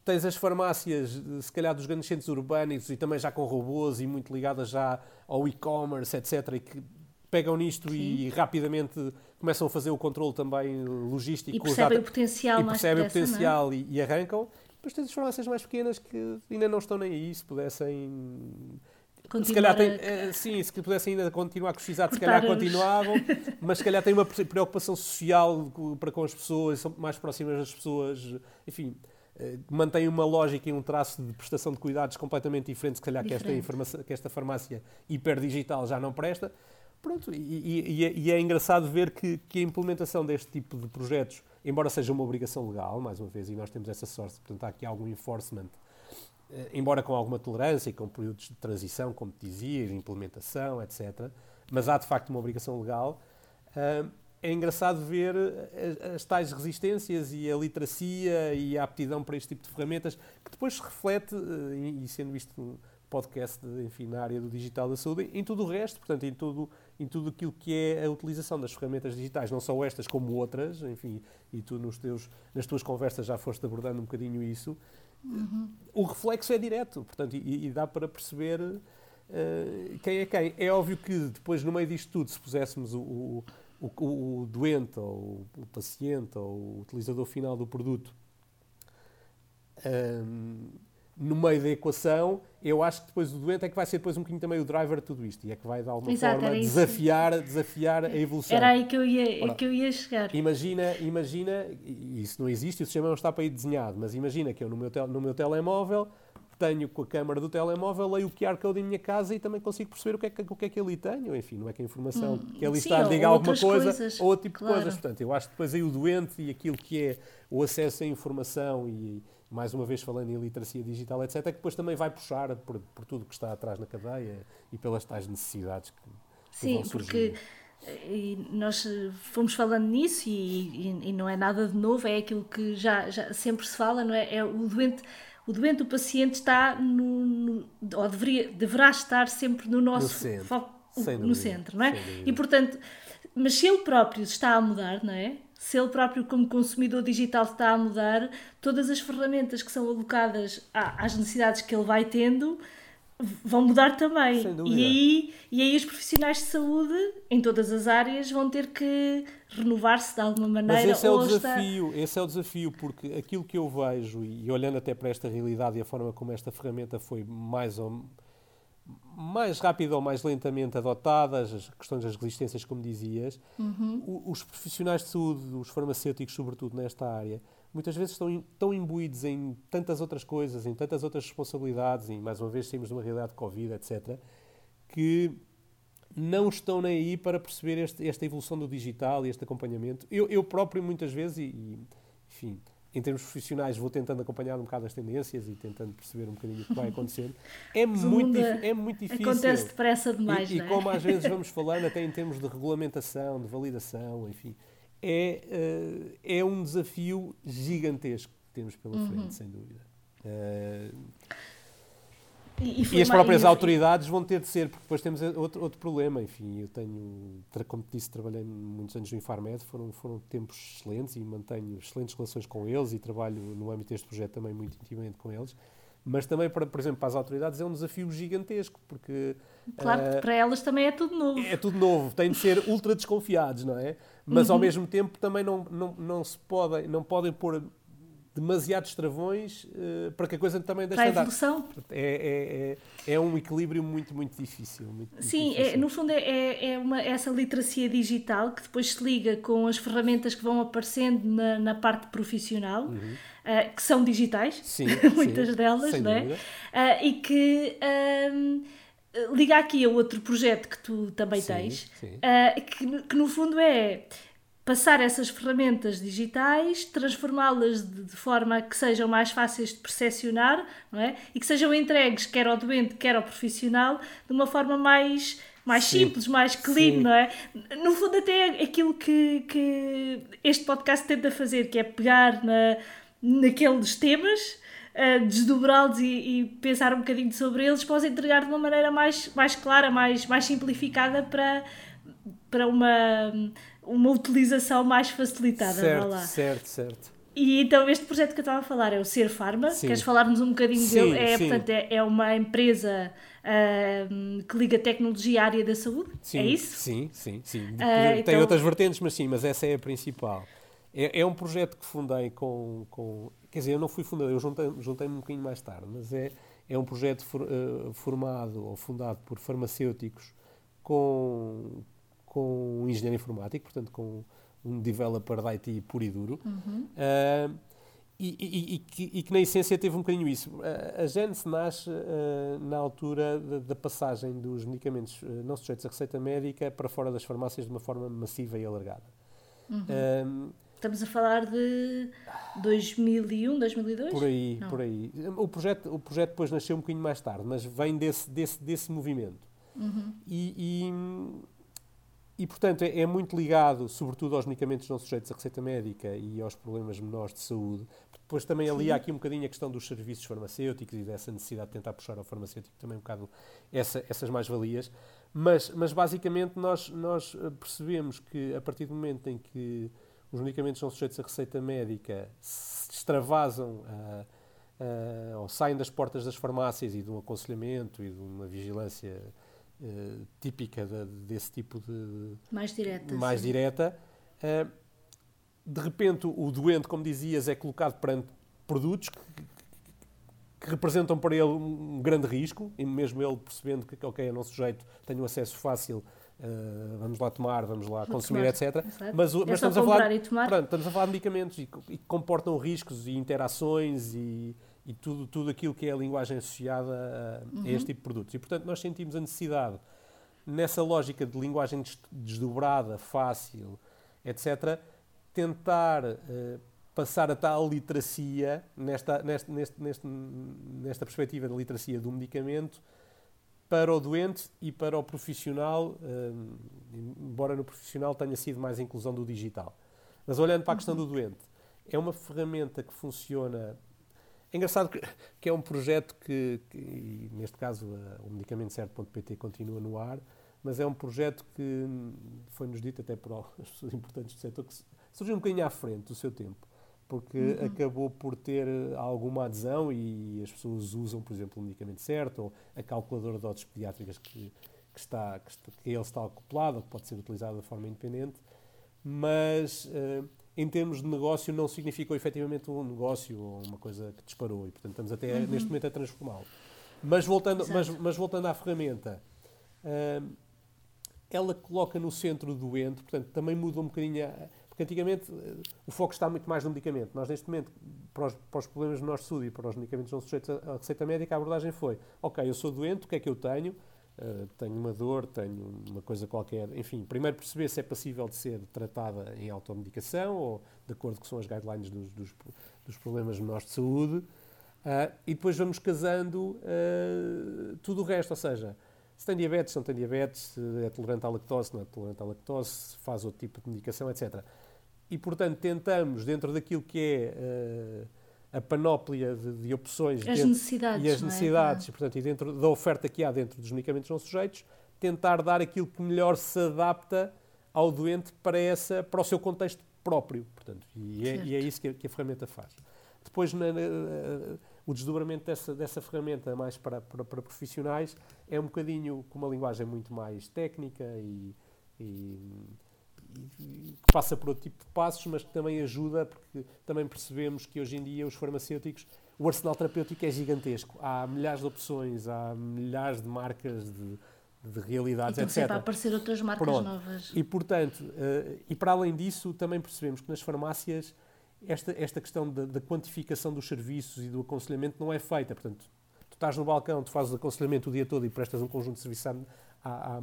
Speaker 3: Tens as farmácias, se calhar, dos grandes centros urbanos e também já com robôs e muito ligadas já ao e-commerce, etc. E que pegam nisto Sim. e rapidamente começam a fazer o controle também logístico.
Speaker 1: E percebem o potencial
Speaker 3: E percebem o potencial
Speaker 1: é?
Speaker 3: e, e, arrancam. Depois tens as farmácias mais pequenas que ainda não estão nem aí, se pudessem...
Speaker 1: Continuar
Speaker 3: se calhar tem,
Speaker 1: a...
Speaker 3: Eh, sim, se pudessem ainda continuar a cuscizar, se calhar continuavam, [laughs] mas se calhar têm uma preocupação social para com as pessoas, são mais próximas das pessoas, enfim, eh, mantém uma lógica e um traço de prestação de cuidados completamente diferente, se calhar que esta, que esta farmácia hiperdigital já não presta. Pronto, e, e, é, e, é, engraçado ver que, que, a implementação deste tipo de projetos, embora seja uma obrigação legal, mais uma vez, e nós temos essa sorte, portanto há aqui algum enforcement, eh, embora com alguma tolerância e com períodos de transição, como te dizia, de implementação, etc., mas há de facto uma obrigação legal. Uh, é engraçado ver as, as, tais resistências e a literacia e a aptidão para este tipo de ferramentas que depois se reflete, eh, e sendo isto um podcast, enfim, na área do digital da saúde, em tudo o resto, portanto, em tudo, em tudo aquilo que é a utilização das ferramentas digitais, não só estas como outras, enfim, e tu nos teus, nas tuas conversas já foste abordando um bocadinho isso,
Speaker 1: uhum.
Speaker 3: o reflexo é direto, portanto, e, e dá para perceber uh, quem é quem. É óbvio que depois, no meio disto tudo, se puséssemos o, o o, o doente ou o paciente ou o utilizador final do produto um, no meio da equação, eu acho que depois o doente é que vai ser depois um bocadinho também o driver de tudo isto e é que vai de alguma
Speaker 1: Exato,
Speaker 3: forma desafiar, desafiar a evolução.
Speaker 1: Era aí que eu ia, Ora, que eu ia chegar.
Speaker 3: Imagina, imagina, isso não existe, o sistema não está para aí desenhado, mas imagina que eu no meu, tel, no meu telemóvel tenho com a câmara do telemóvel, leio o QR Code em minha casa e também consigo perceber o que é que, o que, é que ali tenho. Enfim, não é que a informação hum, que ali sim, está diga alguma coisa coisas, ou outro tipo claro. de coisas. Portanto, eu acho que depois aí o doente e aquilo que é o acesso à informação e, mais uma vez falando em literacia digital, etc., que depois também vai puxar por, por tudo que está atrás na cadeia e pelas tais necessidades que, que
Speaker 1: Sim, vão surgir. porque e nós fomos falando nisso e, e, e, não é nada de novo, é aquilo que já, já sempre se fala, não é? é o doente o doente, o paciente está no, no, ou deveria, deverá estar sempre no nosso no
Speaker 3: centro,
Speaker 1: foco, no centro, não é? E portanto, mas se ele próprio está a mudar, não é? Se ele próprio, como consumidor digital, está a mudar, todas as ferramentas que são alocadas às necessidades que ele vai tendo vão mudar também. E aí, e aí os profissionais de saúde, em todas as áreas, vão ter que renovar-se de alguma maneira.
Speaker 3: Mas esse é o desafio, está... esse é o desafio, porque aquilo que eu vejo, e olhando até para esta realidade e a forma como esta ferramenta foi mais ou mais rápido ou mais lentamente adotadas, as questões das resistências, como dizias,
Speaker 1: uhum.
Speaker 3: os profissionais de saúde, os farmacêuticos, sobretudo nesta área, muitas vezes estão tão imbuídos em tantas outras coisas, em tantas outras responsabilidades, e mais uma vez saímos de uma realidade de Covid, etc., que não estão nem aí para perceber este, esta evolução do digital e este acompanhamento. Eu, eu próprio, muitas vezes, e, e, enfim, em termos profissionais, vou tentando acompanhar um bocado as tendências e tentando perceber um bocadinho o que vai [laughs] acontecendo. É, muito, é muito difícil.
Speaker 1: Acontece depressa demais,
Speaker 3: e,
Speaker 1: não
Speaker 3: é? E como às vezes [laughs] vamos falando, até em termos de regulamentação, de validação, enfim, é, uh, é um desafio gigantesco que temos pela uhum. frente, sem dúvida. Uh, e, e, e, as próprias autoridades vão ter de ser, porque depois temos outro, outro problema. Enfim, eu tenho, como te disse, trabalhei muitos anos no Infarmed, foram, foram tempos excelentes e mantenho excelentes relações com eles e trabalho no âmbito deste projeto também muito intimamente com eles. Mas também, para, por exemplo, para as autoridades é um desafio gigantesco, porque...
Speaker 1: Claro uh, que para elas também é tudo novo.
Speaker 3: É tudo novo, têm de ser ultra desconfiados, não é? Mas uhum. ao mesmo tempo também não, não, não se podem, não podem pôr demasiados travões uh, para que a coisa também deixe
Speaker 1: para a evolução.
Speaker 3: É, é, é, é, um equilíbrio muito, muito difícil. Muito, muito
Speaker 1: Sim,
Speaker 3: difícil.
Speaker 1: É, no fundo é, é uma, essa literacia digital que depois se liga com as ferramentas que vão aparecendo na, na parte profissional, uhum. Uh, que são digitais,
Speaker 3: sim, [laughs]
Speaker 1: muitas
Speaker 3: sim,
Speaker 1: delas, não é? Uh, e que. Um, liga aqui a outro projeto que tu também sim, tens, que, que no fundo é passar essas ferramentas digitais, transformá-las de, de, forma que sejam mais fáceis de percepcionar não é? e que sejam entregues quer ao doente, quer ao profissional, de uma forma mais, mais simples, mais clean, Sim. não é? No fundo, até aquilo que, que este podcast tenta fazer, que é pegar na, naqueles temas. Uh, desdobrá-los e, e, pensar um bocadinho sobre eles, posso entregar de uma maneira mais, mais clara, mais, mais simplificada para, para uma, uma utilização mais facilitada.
Speaker 3: Certo, lá. certo, certo.
Speaker 1: E então este projeto que eu estava a falar é o Ser Pharma. Sim. Queres falar-nos um bocadinho sim, dele? É, sim. Portanto, é, é uma empresa uh, que liga tecnologia à área da saúde?
Speaker 3: Sim,
Speaker 1: é isso?
Speaker 3: Sim, sim, sim. Uh, Tem então... outras vertentes, mas sim, mas essa é a principal. É, é um projeto que fundei com, com... Quer dizer, eu não fui fundador, eu juntei-me juntei um bocadinho mais tarde, mas é, é um projeto for, uh, formado ou fundado por farmacêuticos com, com um engenheiro informático, portanto com um developer de IT puro e duro.
Speaker 1: Uhum.
Speaker 3: Uh, e, e, e, que, e, que, na essência teve um bocadinho isso. A, a Genes nasce uh, na altura da, da, passagem dos medicamentos não sujeitos à receita médica para fora das farmácias de uma forma massiva e alargada.
Speaker 1: Uhum. Estamos a falar de 2001, 2002?
Speaker 3: Por aí, não. por aí. O projeto, o projeto depois nasceu um bocadinho mais tarde, mas vem desse, desse, desse movimento.
Speaker 1: Uhum.
Speaker 3: e, e, portanto, é, é, muito ligado, sobretudo, aos medicamentos não sujeitos à receita médica e aos problemas menores de saúde. Depois também ali Sim. há aqui um bocadinho a questão dos serviços farmacêuticos e dessa necessidade de tentar puxar ao farmacêutico também um bocado essa, essas mais-valias. Mas, mas, basicamente, nós, nós eh, percebemos que, a partir do momento em que os medicamentos não sujeitos à receita médica se extravasam uh, uh, ou saem das portas das farmácias e de um aconselhamento e de uma vigilância uh, típica de, desse tipo de.
Speaker 1: Mais direta.
Speaker 3: Mais sim. direta. Uh, de repente, o doente, como dizias, é colocado perante produtos que, que representam para ele um grande risco, e mesmo ele percebendo que, ok, eu não sujeito, tenho acesso fácil Uh, vamos lá tomar, vamos lá Vou consumir, tomar, etc. Mas, mas estamos, a falar, pronto, estamos a falar de medicamentos e, e que comportam riscos e interações e, e, tudo, tudo aquilo que é a linguagem associada a, uhum. a, este tipo de produtos. E, portanto, nós sentimos a necessidade, nessa lógica de linguagem desdobrada, fácil, etc., tentar uh, passar a tal literacia, nesta, nesta, nesta, nesta perspectiva da literacia do medicamento, para o doente e para o profissional, um, embora no profissional tenha sido mais a inclusão do digital. Mas olhando para a questão do doente, é uma ferramenta que funciona. É engraçado que, que é um projeto que, que neste caso, o medicamento certo.pt continua no ar, mas é um projeto que hum, foi-nos dito até por as pessoas importantes do setor que surgiu um bocadinho à frente do seu tempo porque uhum. acabou por ter eh, alguma adesão e as pessoas usam, por exemplo, o medicamento certo ou a calculadora de doses pediátricas que, que, está, que, está, que ele está acoplado, que pode ser utilizado de forma independente, mas uh, em termos de negócio não significou efetivamente um negócio ou uma coisa que disparou e, portanto, estamos até uhum. neste momento a transformá-lo. Mas voltando, mas, mas, voltando à ferramenta, uh, ela coloca no centro o doente, portanto, também muda um bocadinho a, porque antigamente eh, o foco está muito mais no medicamento. Nós, neste momento, para os, para os problemas do nosso e para os medicamentos não sujeitos à receita médica, a abordagem foi: ok, eu sou doente, o que é que eu tenho? Uh, tenho uma dor, tenho uma coisa qualquer. Enfim, primeiro perceber se é passível de ser tratada em automedicação ou de acordo com são as guidelines dos, dos, dos problemas menores de saúde. Uh, e depois vamos casando uh, tudo o resto, ou seja, se tem diabetes, se não tem diabetes, se é tolerante à lactose, se não é tolerante à lactose, se faz outro tipo de medicação, etc e, portanto, tentamos, dentro daquilo que é uh, a panóplia de, de opções
Speaker 1: as dentro, necessidades,
Speaker 3: e as necessidades, é? e, portanto, e dentro da oferta que há dentro dos medicamentos não sujeitos, tentar dar aquilo que melhor se adapta ao doente para, essa, para o seu contexto próprio. Portanto, e, é, e é isso que a, que a, ferramenta faz. Depois, na, na, o desdobramento dessa, dessa ferramenta mais para, para, para, profissionais é um bocadinho com uma linguagem muito mais técnica e, e que passa por outro tipo de passos, mas que também ajuda, porque também percebemos que hoje em dia os farmacêuticos, o arsenal terapêutico é gigantesco. Há milhares de opções, há milhares de marcas de, de realidades,
Speaker 1: e
Speaker 3: etc. sempre
Speaker 1: a aparecer outras marcas Pronto. novas.
Speaker 3: E, portanto, uh, e para além disso, também percebemos que nas farmácias esta, esta questão da, da, quantificação dos serviços e do aconselhamento não é feita. Portanto, tu estás no balcão, tu fazes o aconselhamento o dia todo e prestas um conjunto de serviços à, à, à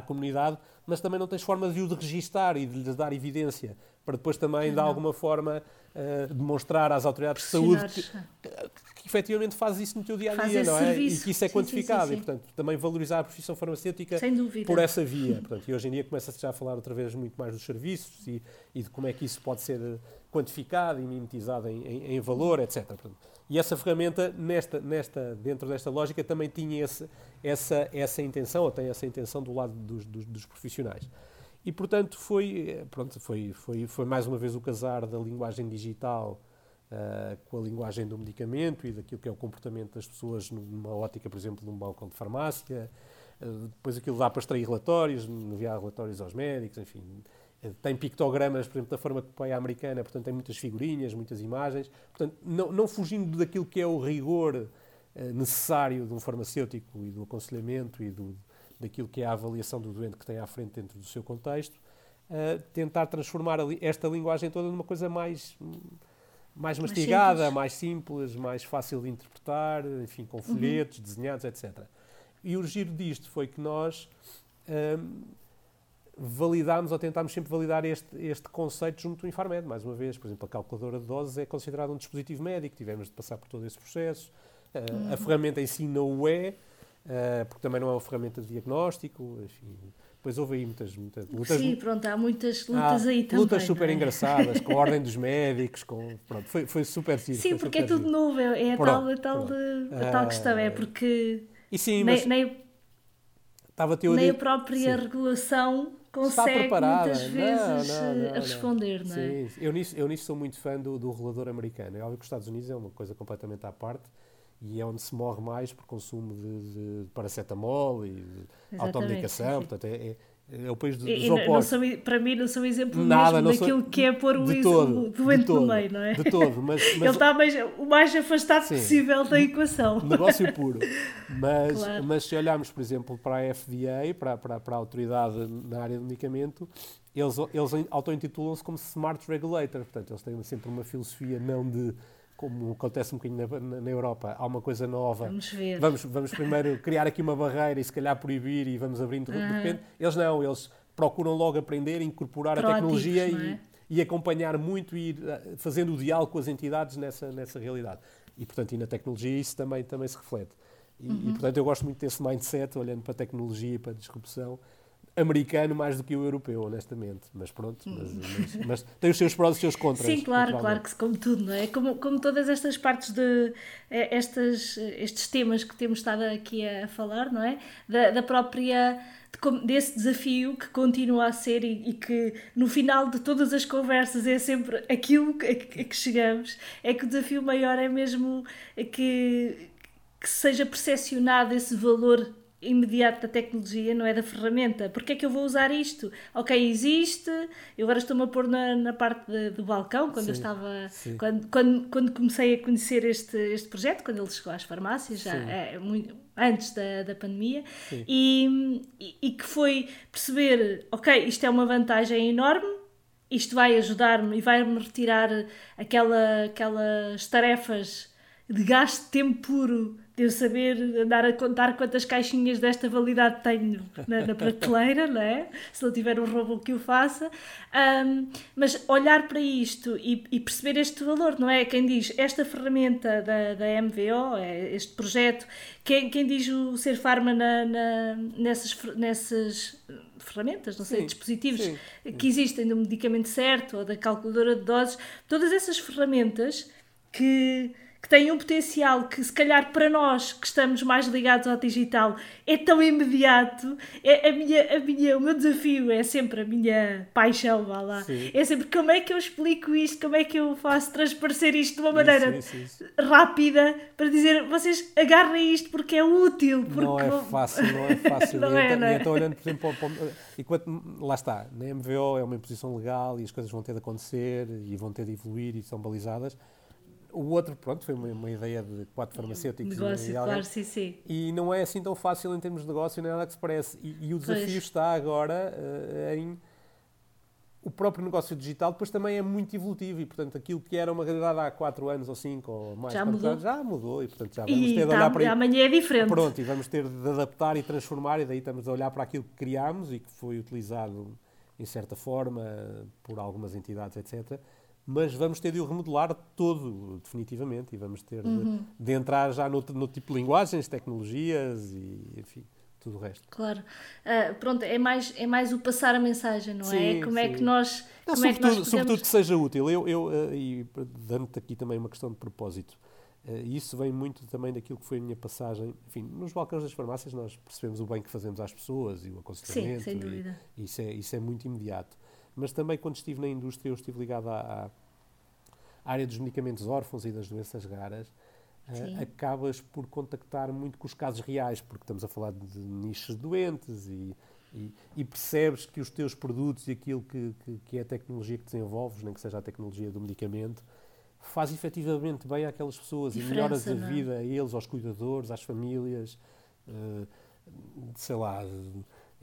Speaker 3: comunidade, mas também não tens forma de o de registar e de lhes dar evidência, para depois também, de alguma forma, uh, demonstrar às autoridades de saúde que, que, que efetivamente fazes isso no teu dia a dia, não é? E que isso é quantificado. Sim, sim, sim, e, portanto, também valorizar a profissão farmacêutica por essa [laughs] via. Portanto, e hoje em dia começa-se já a falar outra vez muito mais dos serviços e, e, de como é que isso pode ser quantificado e mimetizado em, em, em valor, etc. Portanto, e essa ferramenta, nesta, nesta, dentro desta lógica, também tinha esse, essa, essa intenção, ou tem essa intenção do lado dos, dos, dos profissionais. E, portanto, foi, pronto, foi, foi, foi mais uma vez o casar da linguagem digital uh, com a linguagem do medicamento e daquilo que é o comportamento das pessoas numa ótica, por exemplo, num balcão de farmácia. Uh, depois aquilo dá para extrair relatórios, enviar relatórios aos médicos, enfim. Tem pictogramas, por exemplo, da forma que farmacopeia americana, portanto tem muitas figurinhas, muitas imagens. Portanto, não, não fugindo daquilo que é o rigor necessário de um farmacêutico e do aconselhamento e do, daquilo que é a avaliação do doente que tem à frente dentro do seu contexto, uh, tentar transformar esta linguagem toda numa coisa mais, mais mastigada, mais simples. mais simples, mais fácil de interpretar, enfim, com folhetos, uhum. desenhados, etc. E o giro disto foi que nós um, validámos ou tentámos sempre validar este, este conceito junto do Infarmed. Mais uma vez, por exemplo, a calculadora de doses é considerada um dispositivo médico, tivemos de passar por todo esse processo. Uh, uhum. A ferramenta em si não o é, uh, porque também não é uma ferramenta de diagnóstico, enfim. Depois houve aí muitas, muitas lutas.
Speaker 1: Sim, pronto, há muitas lutas há aí também.
Speaker 3: Lutas super é? engraçadas, com a ordem dos médicos, com, pronto, foi, foi super giro.
Speaker 1: Sim, porque é tudo novo, é, é a tal, a tal, a tal questão, é porque
Speaker 3: e sim,
Speaker 1: nem, nem,
Speaker 3: estava nem
Speaker 1: a própria sim. regulação consegue muitas vezes não, não, não, responder, não, é? Sim,
Speaker 3: eu nisso, eu nisso sou muito fã do, do regulador americano. É óbvio que os Estados Unidos é uma coisa completamente à parte, e é onde se morre mais por consumo de, de paracetamol e de automedicação. Portanto, é, é, É o país dos, dos
Speaker 1: e não- não
Speaker 3: opostos.
Speaker 1: são- para mim não são exemplo
Speaker 3: Nada,
Speaker 1: mesmo daquilo
Speaker 3: sou-
Speaker 1: que é pôr o,
Speaker 3: de todo,
Speaker 1: o doente
Speaker 3: todo,
Speaker 1: no meio, não é?
Speaker 3: De todo, mas, [laughs]
Speaker 1: Ele
Speaker 3: mas
Speaker 1: está mais, o mais afastado
Speaker 3: Sim.
Speaker 1: possível da equação. [laughs]
Speaker 3: negócio puro. Mas,
Speaker 1: Claro.
Speaker 3: mas se olharmos, por exemplo, para a FDA, para, para, para a autoridade na área do medicamento, eles, eles auto-intitulam-se como Smart Regulator. Portanto, eles têm sempre uma filosofia não de, como acontece um bocadinho na, na- na Europa, há uma coisa nova.
Speaker 1: Vamos ver.
Speaker 3: Vamos, vamos primeiro criar aqui uma barreira e se calhar proibir e vamos abrindo de
Speaker 1: Aham.
Speaker 3: repente. Eles não, eles procuram logo aprender, incorporar a tecnologia
Speaker 1: é?
Speaker 3: e, e acompanhar muito e ir eh, fazendo o diálogo com as entidades nessa, nessa realidade. E, portanto, e na tecnologia isso também, também se reflete. E,
Speaker 1: Uhum.
Speaker 3: e, portanto, eu gosto muito desse mindset, olhando para a tecnologia e para a disrupção, americano mais do que o europeu, honestamente. Mas pronto, mas, mas- mas tem os seus prós e os seus contras.
Speaker 1: Sim, claro, claro que como tudo, não é? Como, como todas estas partes de eh, estas, estes temas que temos estado aqui a falar, não é? Da, da própria desse desafio que continua a ser e, e que no final de todas as conversas é sempre aquilo a que, a que chegamos, é que o desafio maior é mesmo que, que seja percepcionado esse valor imediato da tecnologia, não é da ferramenta. Porque é que eu vou usar isto? Ok, existe, eu agora estou-me a pôr na, na parte de- do balcão, quando eu
Speaker 3: Sim,
Speaker 1: estava,
Speaker 3: sim.
Speaker 1: quando, quando, quando comecei a conhecer este, este projeto, quando ele chegou às farmácias, já é, muito, antes da, da pandemia, e, e, e que foi perceber, ok, isto é uma vantagem enorme, isto vai ajudar-me e vai-me retirar aquela, aquelas tarefas de gasto de tempo puro eu saber andar a contar quantas caixinhas desta validade tenho na, na prateleira, não é? Se não tiver um robô que o faça. Ahm, mas olhar para isto e, e perceber este valor, não é? Quem diz esta ferramenta da, da MVO, é este projeto, quem, quem diz o Ser Pharma na, na- nessas, nessas ferramentas, não sei,
Speaker 3: Sim,
Speaker 1: dispositivos
Speaker 3: sim.
Speaker 1: que existem do medicamento certo ou da calculadora de doses, todas essas ferramentas que, que têm um potencial que, se calhar, para nós que estamos mais ligados ao digital, é tão imediato. É a minha, a minha, o meu desafio é sempre a minha paixão, vá lá.
Speaker 3: Sim.
Speaker 1: É sempre como é que eu explico isto, como é que eu faço transparecer isto de uma maneira
Speaker 3: Isso, isso, isso.
Speaker 1: rápida para dizer vocês agarrem isto porque é útil. Porque
Speaker 3: Não é fácil, não é [laughs] fácil.
Speaker 1: Não
Speaker 3: e,
Speaker 1: é,
Speaker 3: então,
Speaker 1: não
Speaker 3: e
Speaker 1: é?
Speaker 3: então, olhando, por exemplo, para, o- para o- enquanto, lá está, na MVO é uma imposição legal e as coisas vão ter de acontecer e vão ter de evoluir e são balizadas. O outro, pronto, foi uma, uma ideia de quatro farmacêuticos. e-
Speaker 1: Negócio,
Speaker 3: e alguém-
Speaker 1: claro, sim, sim.
Speaker 3: E não é assim tão fácil em termos de negócio, nem nada que se parece. E, e o desafio
Speaker 1: Pois.
Speaker 3: está agora eh, em. O próprio negócio digital depois também é muito evolutivo e, portanto, aquilo que era uma realidade há 4 anos ou 5 ou mais,
Speaker 1: Já mudou.
Speaker 3: anos, já mudou e, portanto, já vamos
Speaker 1: E
Speaker 3: ter de
Speaker 1: tá-
Speaker 3: olhar para
Speaker 1: amanhã é diferente.
Speaker 3: Pronto, e vamos ter de adaptar e transformar, e daí estamos a olhar para aquilo que criámos e que foi utilizado em certa forma por algumas entidades, etc. Mas vamos ter de o remodelar todo, definitivamente, e vamos ter de,
Speaker 1: Uhum.
Speaker 3: de entrar já no, no tipo de linguagens, tecnologias e, enfim, tudo o resto.
Speaker 1: Claro. Ah, pronto, é mais, é mais o passar a mensagem, não é?
Speaker 3: Sim,
Speaker 1: Como é que
Speaker 3: sim.
Speaker 1: nós.
Speaker 3: Não,
Speaker 1: como é que nós
Speaker 3: sobretudo,
Speaker 1: podemos...
Speaker 3: sobretudo que seja útil. Eu, eu, eh, e dando-te aqui também uma questão de propósito, eh, isso vem muito também daquilo que foi a minha passagem. Enfim, nos balcões das farmácias nós percebemos o bem que fazemos às pessoas e o
Speaker 1: Sim,
Speaker 3: aconselhamento.
Speaker 1: sem
Speaker 3: e-
Speaker 1: dúvida.
Speaker 3: e isso, é, isso é muito imediato. Mas também quando estive na indústria, eu estive ligado à, à- área dos medicamentos órfãos e das doenças raras.
Speaker 1: Sim.
Speaker 3: acabas por contactar muito com os casos reais, porque estamos a falar de nichos doentes e, e, e percebes que os teus produtos e aquilo que, que, que é a tecnologia que desenvolves, nem que seja a tecnologia do medicamento, faz efetivamente bem àquelas pessoas e melhoras a
Speaker 1: é?
Speaker 3: vida a eles, aos cuidadores, às famílias, eh, sei lá,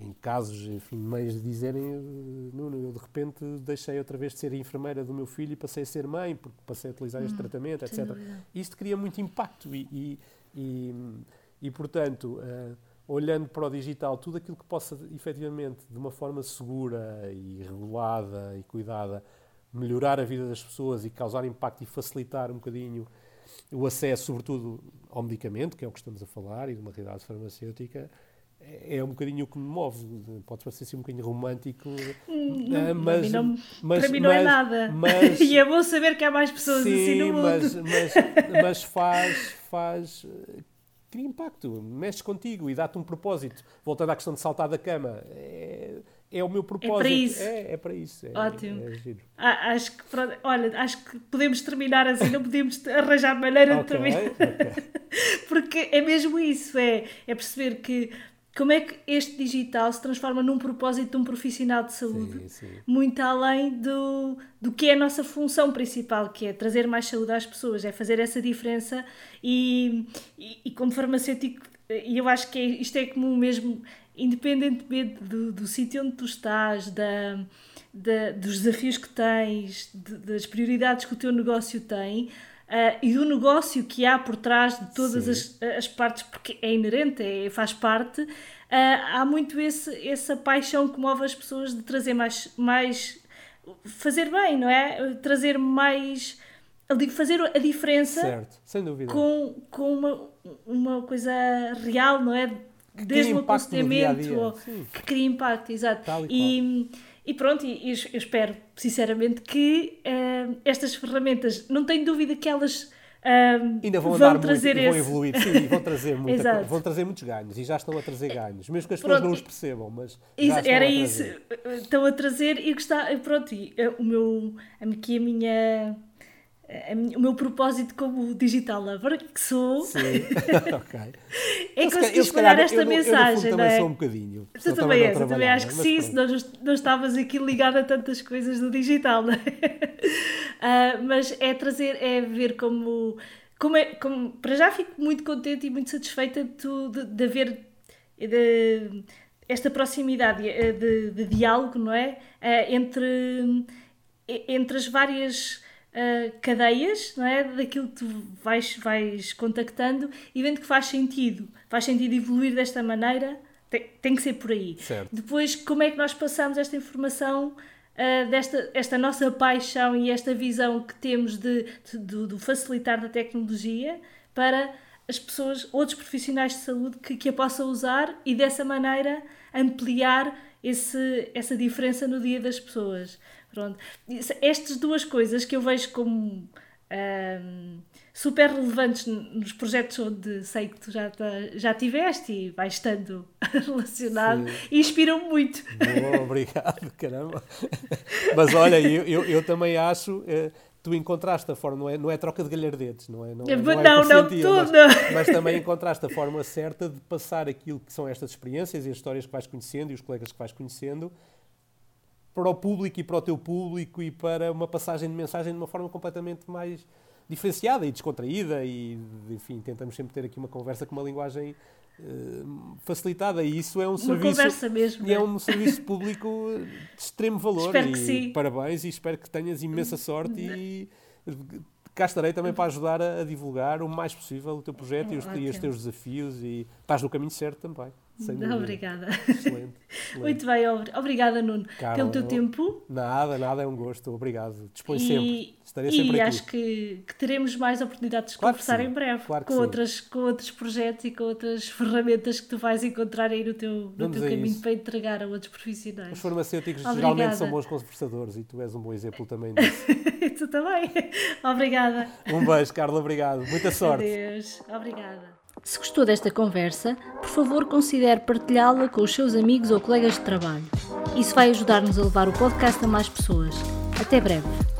Speaker 3: em casos, enfim, meios de dizerem, eh, Nuno, eu de repente deixei outra vez de ser enfermeira do meu filho e passei a ser mãe, porque passei a utilizar este tratamento,
Speaker 1: Hum,
Speaker 3: etc.
Speaker 1: dúvida.
Speaker 3: Isto cria muito impacto e, e, e, e, portanto, eh, olhando para o digital, tudo aquilo que possa, efetivamente, de uma forma segura e regulada e cuidada, melhorar a vida das pessoas e causar impacto e facilitar um bocadinho o acesso, sobretudo, ao medicamento, que é o que estamos a falar, e de uma realidade farmacêutica, é é um bocadinho o que me move. Pode parecer assim um bocadinho romântico,
Speaker 1: Não,
Speaker 3: eh,
Speaker 1: para
Speaker 3: mas,
Speaker 1: não-
Speaker 3: mas-
Speaker 1: para mim não é
Speaker 3: mas-
Speaker 1: nada.
Speaker 3: mas- [laughs]
Speaker 1: e é bom saber que há mais pessoas assim
Speaker 3: Sim,
Speaker 1: no mundo.
Speaker 3: mas, mas, mas faz, faz. eh, Cria impacto, mexe contigo e dá-te um propósito. Voltando à questão de saltar da cama, é, é o meu propósito.
Speaker 1: isso.
Speaker 3: É, é para isso. É,
Speaker 1: Ótimo.
Speaker 3: é.
Speaker 1: Ah, acho que, olha, acho que podemos terminar assim, não podemos arranjar maneira de
Speaker 3: Ok,
Speaker 1: terminar.
Speaker 3: ok. [laughs]
Speaker 1: Porque é mesmo isso, é, é perceber que como é que este digital se transforma num propósito de um profissional de saúde, sim, sim. muito além do, do que é a nossa função principal, que é trazer mais saúde às pessoas, é fazer essa diferença e, e, e como farmacêutico, e eu acho que é, isto é comum mesmo, independentemente do, do sítio onde tu estás, da, da, dos desafios que tens, de, das prioridades que o teu negócio tem, Uh, e do negócio que há por trás de todas as, as, partes, porque é inerente, é, faz parte, uh, há muito esse, essa paixão que move as pessoas de trazer mais, mais fazer bem, não é? Trazer mais fazer a diferença
Speaker 3: certo, sem dúvida.
Speaker 1: com, com uma, uma coisa real, não é?
Speaker 3: Que Desde o aconselhamento
Speaker 1: que cria impacto, exato. E, e pronto, e, eu espero sinceramente que uh, estas ferramentas, não tenho dúvida que elas uh,
Speaker 3: ainda vão, vão trazer muito, esse... vão evoluir, sim, vão trazer, [laughs] muita, vão trazer muitos ganhos e já estão a trazer ganhos, mesmo que as pessoas não os percebam, mas estão
Speaker 1: era
Speaker 3: a
Speaker 1: isso, estão a trazer e gostar, pronto, e, o meu, aqui a minha o meu propósito como digital lover que sou [laughs]
Speaker 3: okay.
Speaker 1: é conseguir espalhar esta
Speaker 3: eu,
Speaker 1: mensagem
Speaker 3: eu,
Speaker 1: não é?
Speaker 3: sou um bocadinho
Speaker 1: tu também és, eu também acho que sim senão não, não estavas aqui ligado a tantas coisas do digital não é? uh, [laughs] mas é trazer é ver como, como, é, como para já fico muito contente e muito satisfeita de, de, de haver de, esta proximidade eh, de, de, diálogo não é uh, entre entre as várias uh, cadeias não é? daquilo que tu vais, vais contactando e vendo que faz sentido, faz sentido evoluir desta maneira, tem, tem que ser por aí.
Speaker 3: Certo.
Speaker 1: Depois, como é que nós passamos esta informação Uh, desta esta nossa paixão e esta visão que temos de, de, do facilitar da tecnologia para as pessoas, outros profissionais de saúde que, que a possam usar e dessa maneira ampliar esse, essa diferença no dia das pessoas. Pronto. Estas duas coisas que eu vejo como um, super relevantes nos projetos onde sei que tu já, já tiveste e vais estando [laughs] relacionado Sim. e inspiram muito.
Speaker 3: Boa, [laughs] obrigado, caramba. Mas olha, eu, eu, eu também acho. Eh, tu encontraste a forma, não é, não é troca de galhardetes, não é? Não,
Speaker 1: é, não, é não, não tudo.
Speaker 3: Mas, mas, também encontraste a forma certa de passar aquilo que são estas experiências e as histórias que vais conhecendo e os colegas que vais conhecendo para o público e para o teu público e para uma passagem de mensagem de uma forma completamente mais diferenciada e descontraída e, enfim, tentamos sempre ter aqui uma conversa com uma linguagem uh, facilitada e isso é um
Speaker 1: uma
Speaker 3: serviço
Speaker 1: mesmo,
Speaker 3: e é, é um serviço público de extremo valor
Speaker 1: espero
Speaker 3: e
Speaker 1: que sim.
Speaker 3: parabéns e espero que tenhas imensa sorte e cá estarei também para ajudar a, a divulgar o mais possível o teu projeto e os, e os teus desafios e estás no caminho certo também.
Speaker 1: Obrigada.
Speaker 3: Excelente, [laughs] excelente.
Speaker 1: Muito bem, obrigada, Nuno, Carla, pelo teu tempo.
Speaker 3: Nada, nada, é um gosto. Obrigado. Dispõe e, sempre. Estarei
Speaker 1: e
Speaker 3: sempre
Speaker 1: aqui. acho que, que, teremos mais oportunidades de claro conversar em breve
Speaker 3: claro
Speaker 1: com, outras, com outros projetos e com outras ferramentas que tu vais encontrar aí no teu, no teu caminho isso. para entregar a outros profissionais.
Speaker 3: Os farmacêuticos Obrigada. geralmente são bons conversadores e tu és um bom exemplo também disso. [laughs]
Speaker 1: tu também. [laughs] Obrigada.
Speaker 3: Um beijo, Carla. Obrigado. Muita sorte.
Speaker 1: Adeus. Obrigada. Se gostou desta conversa, por favor considere partilhá-la com os seus amigos ou colegas de trabalho. Isso vai ajudar-nos a levar o podcast a mais pessoas. Até breve!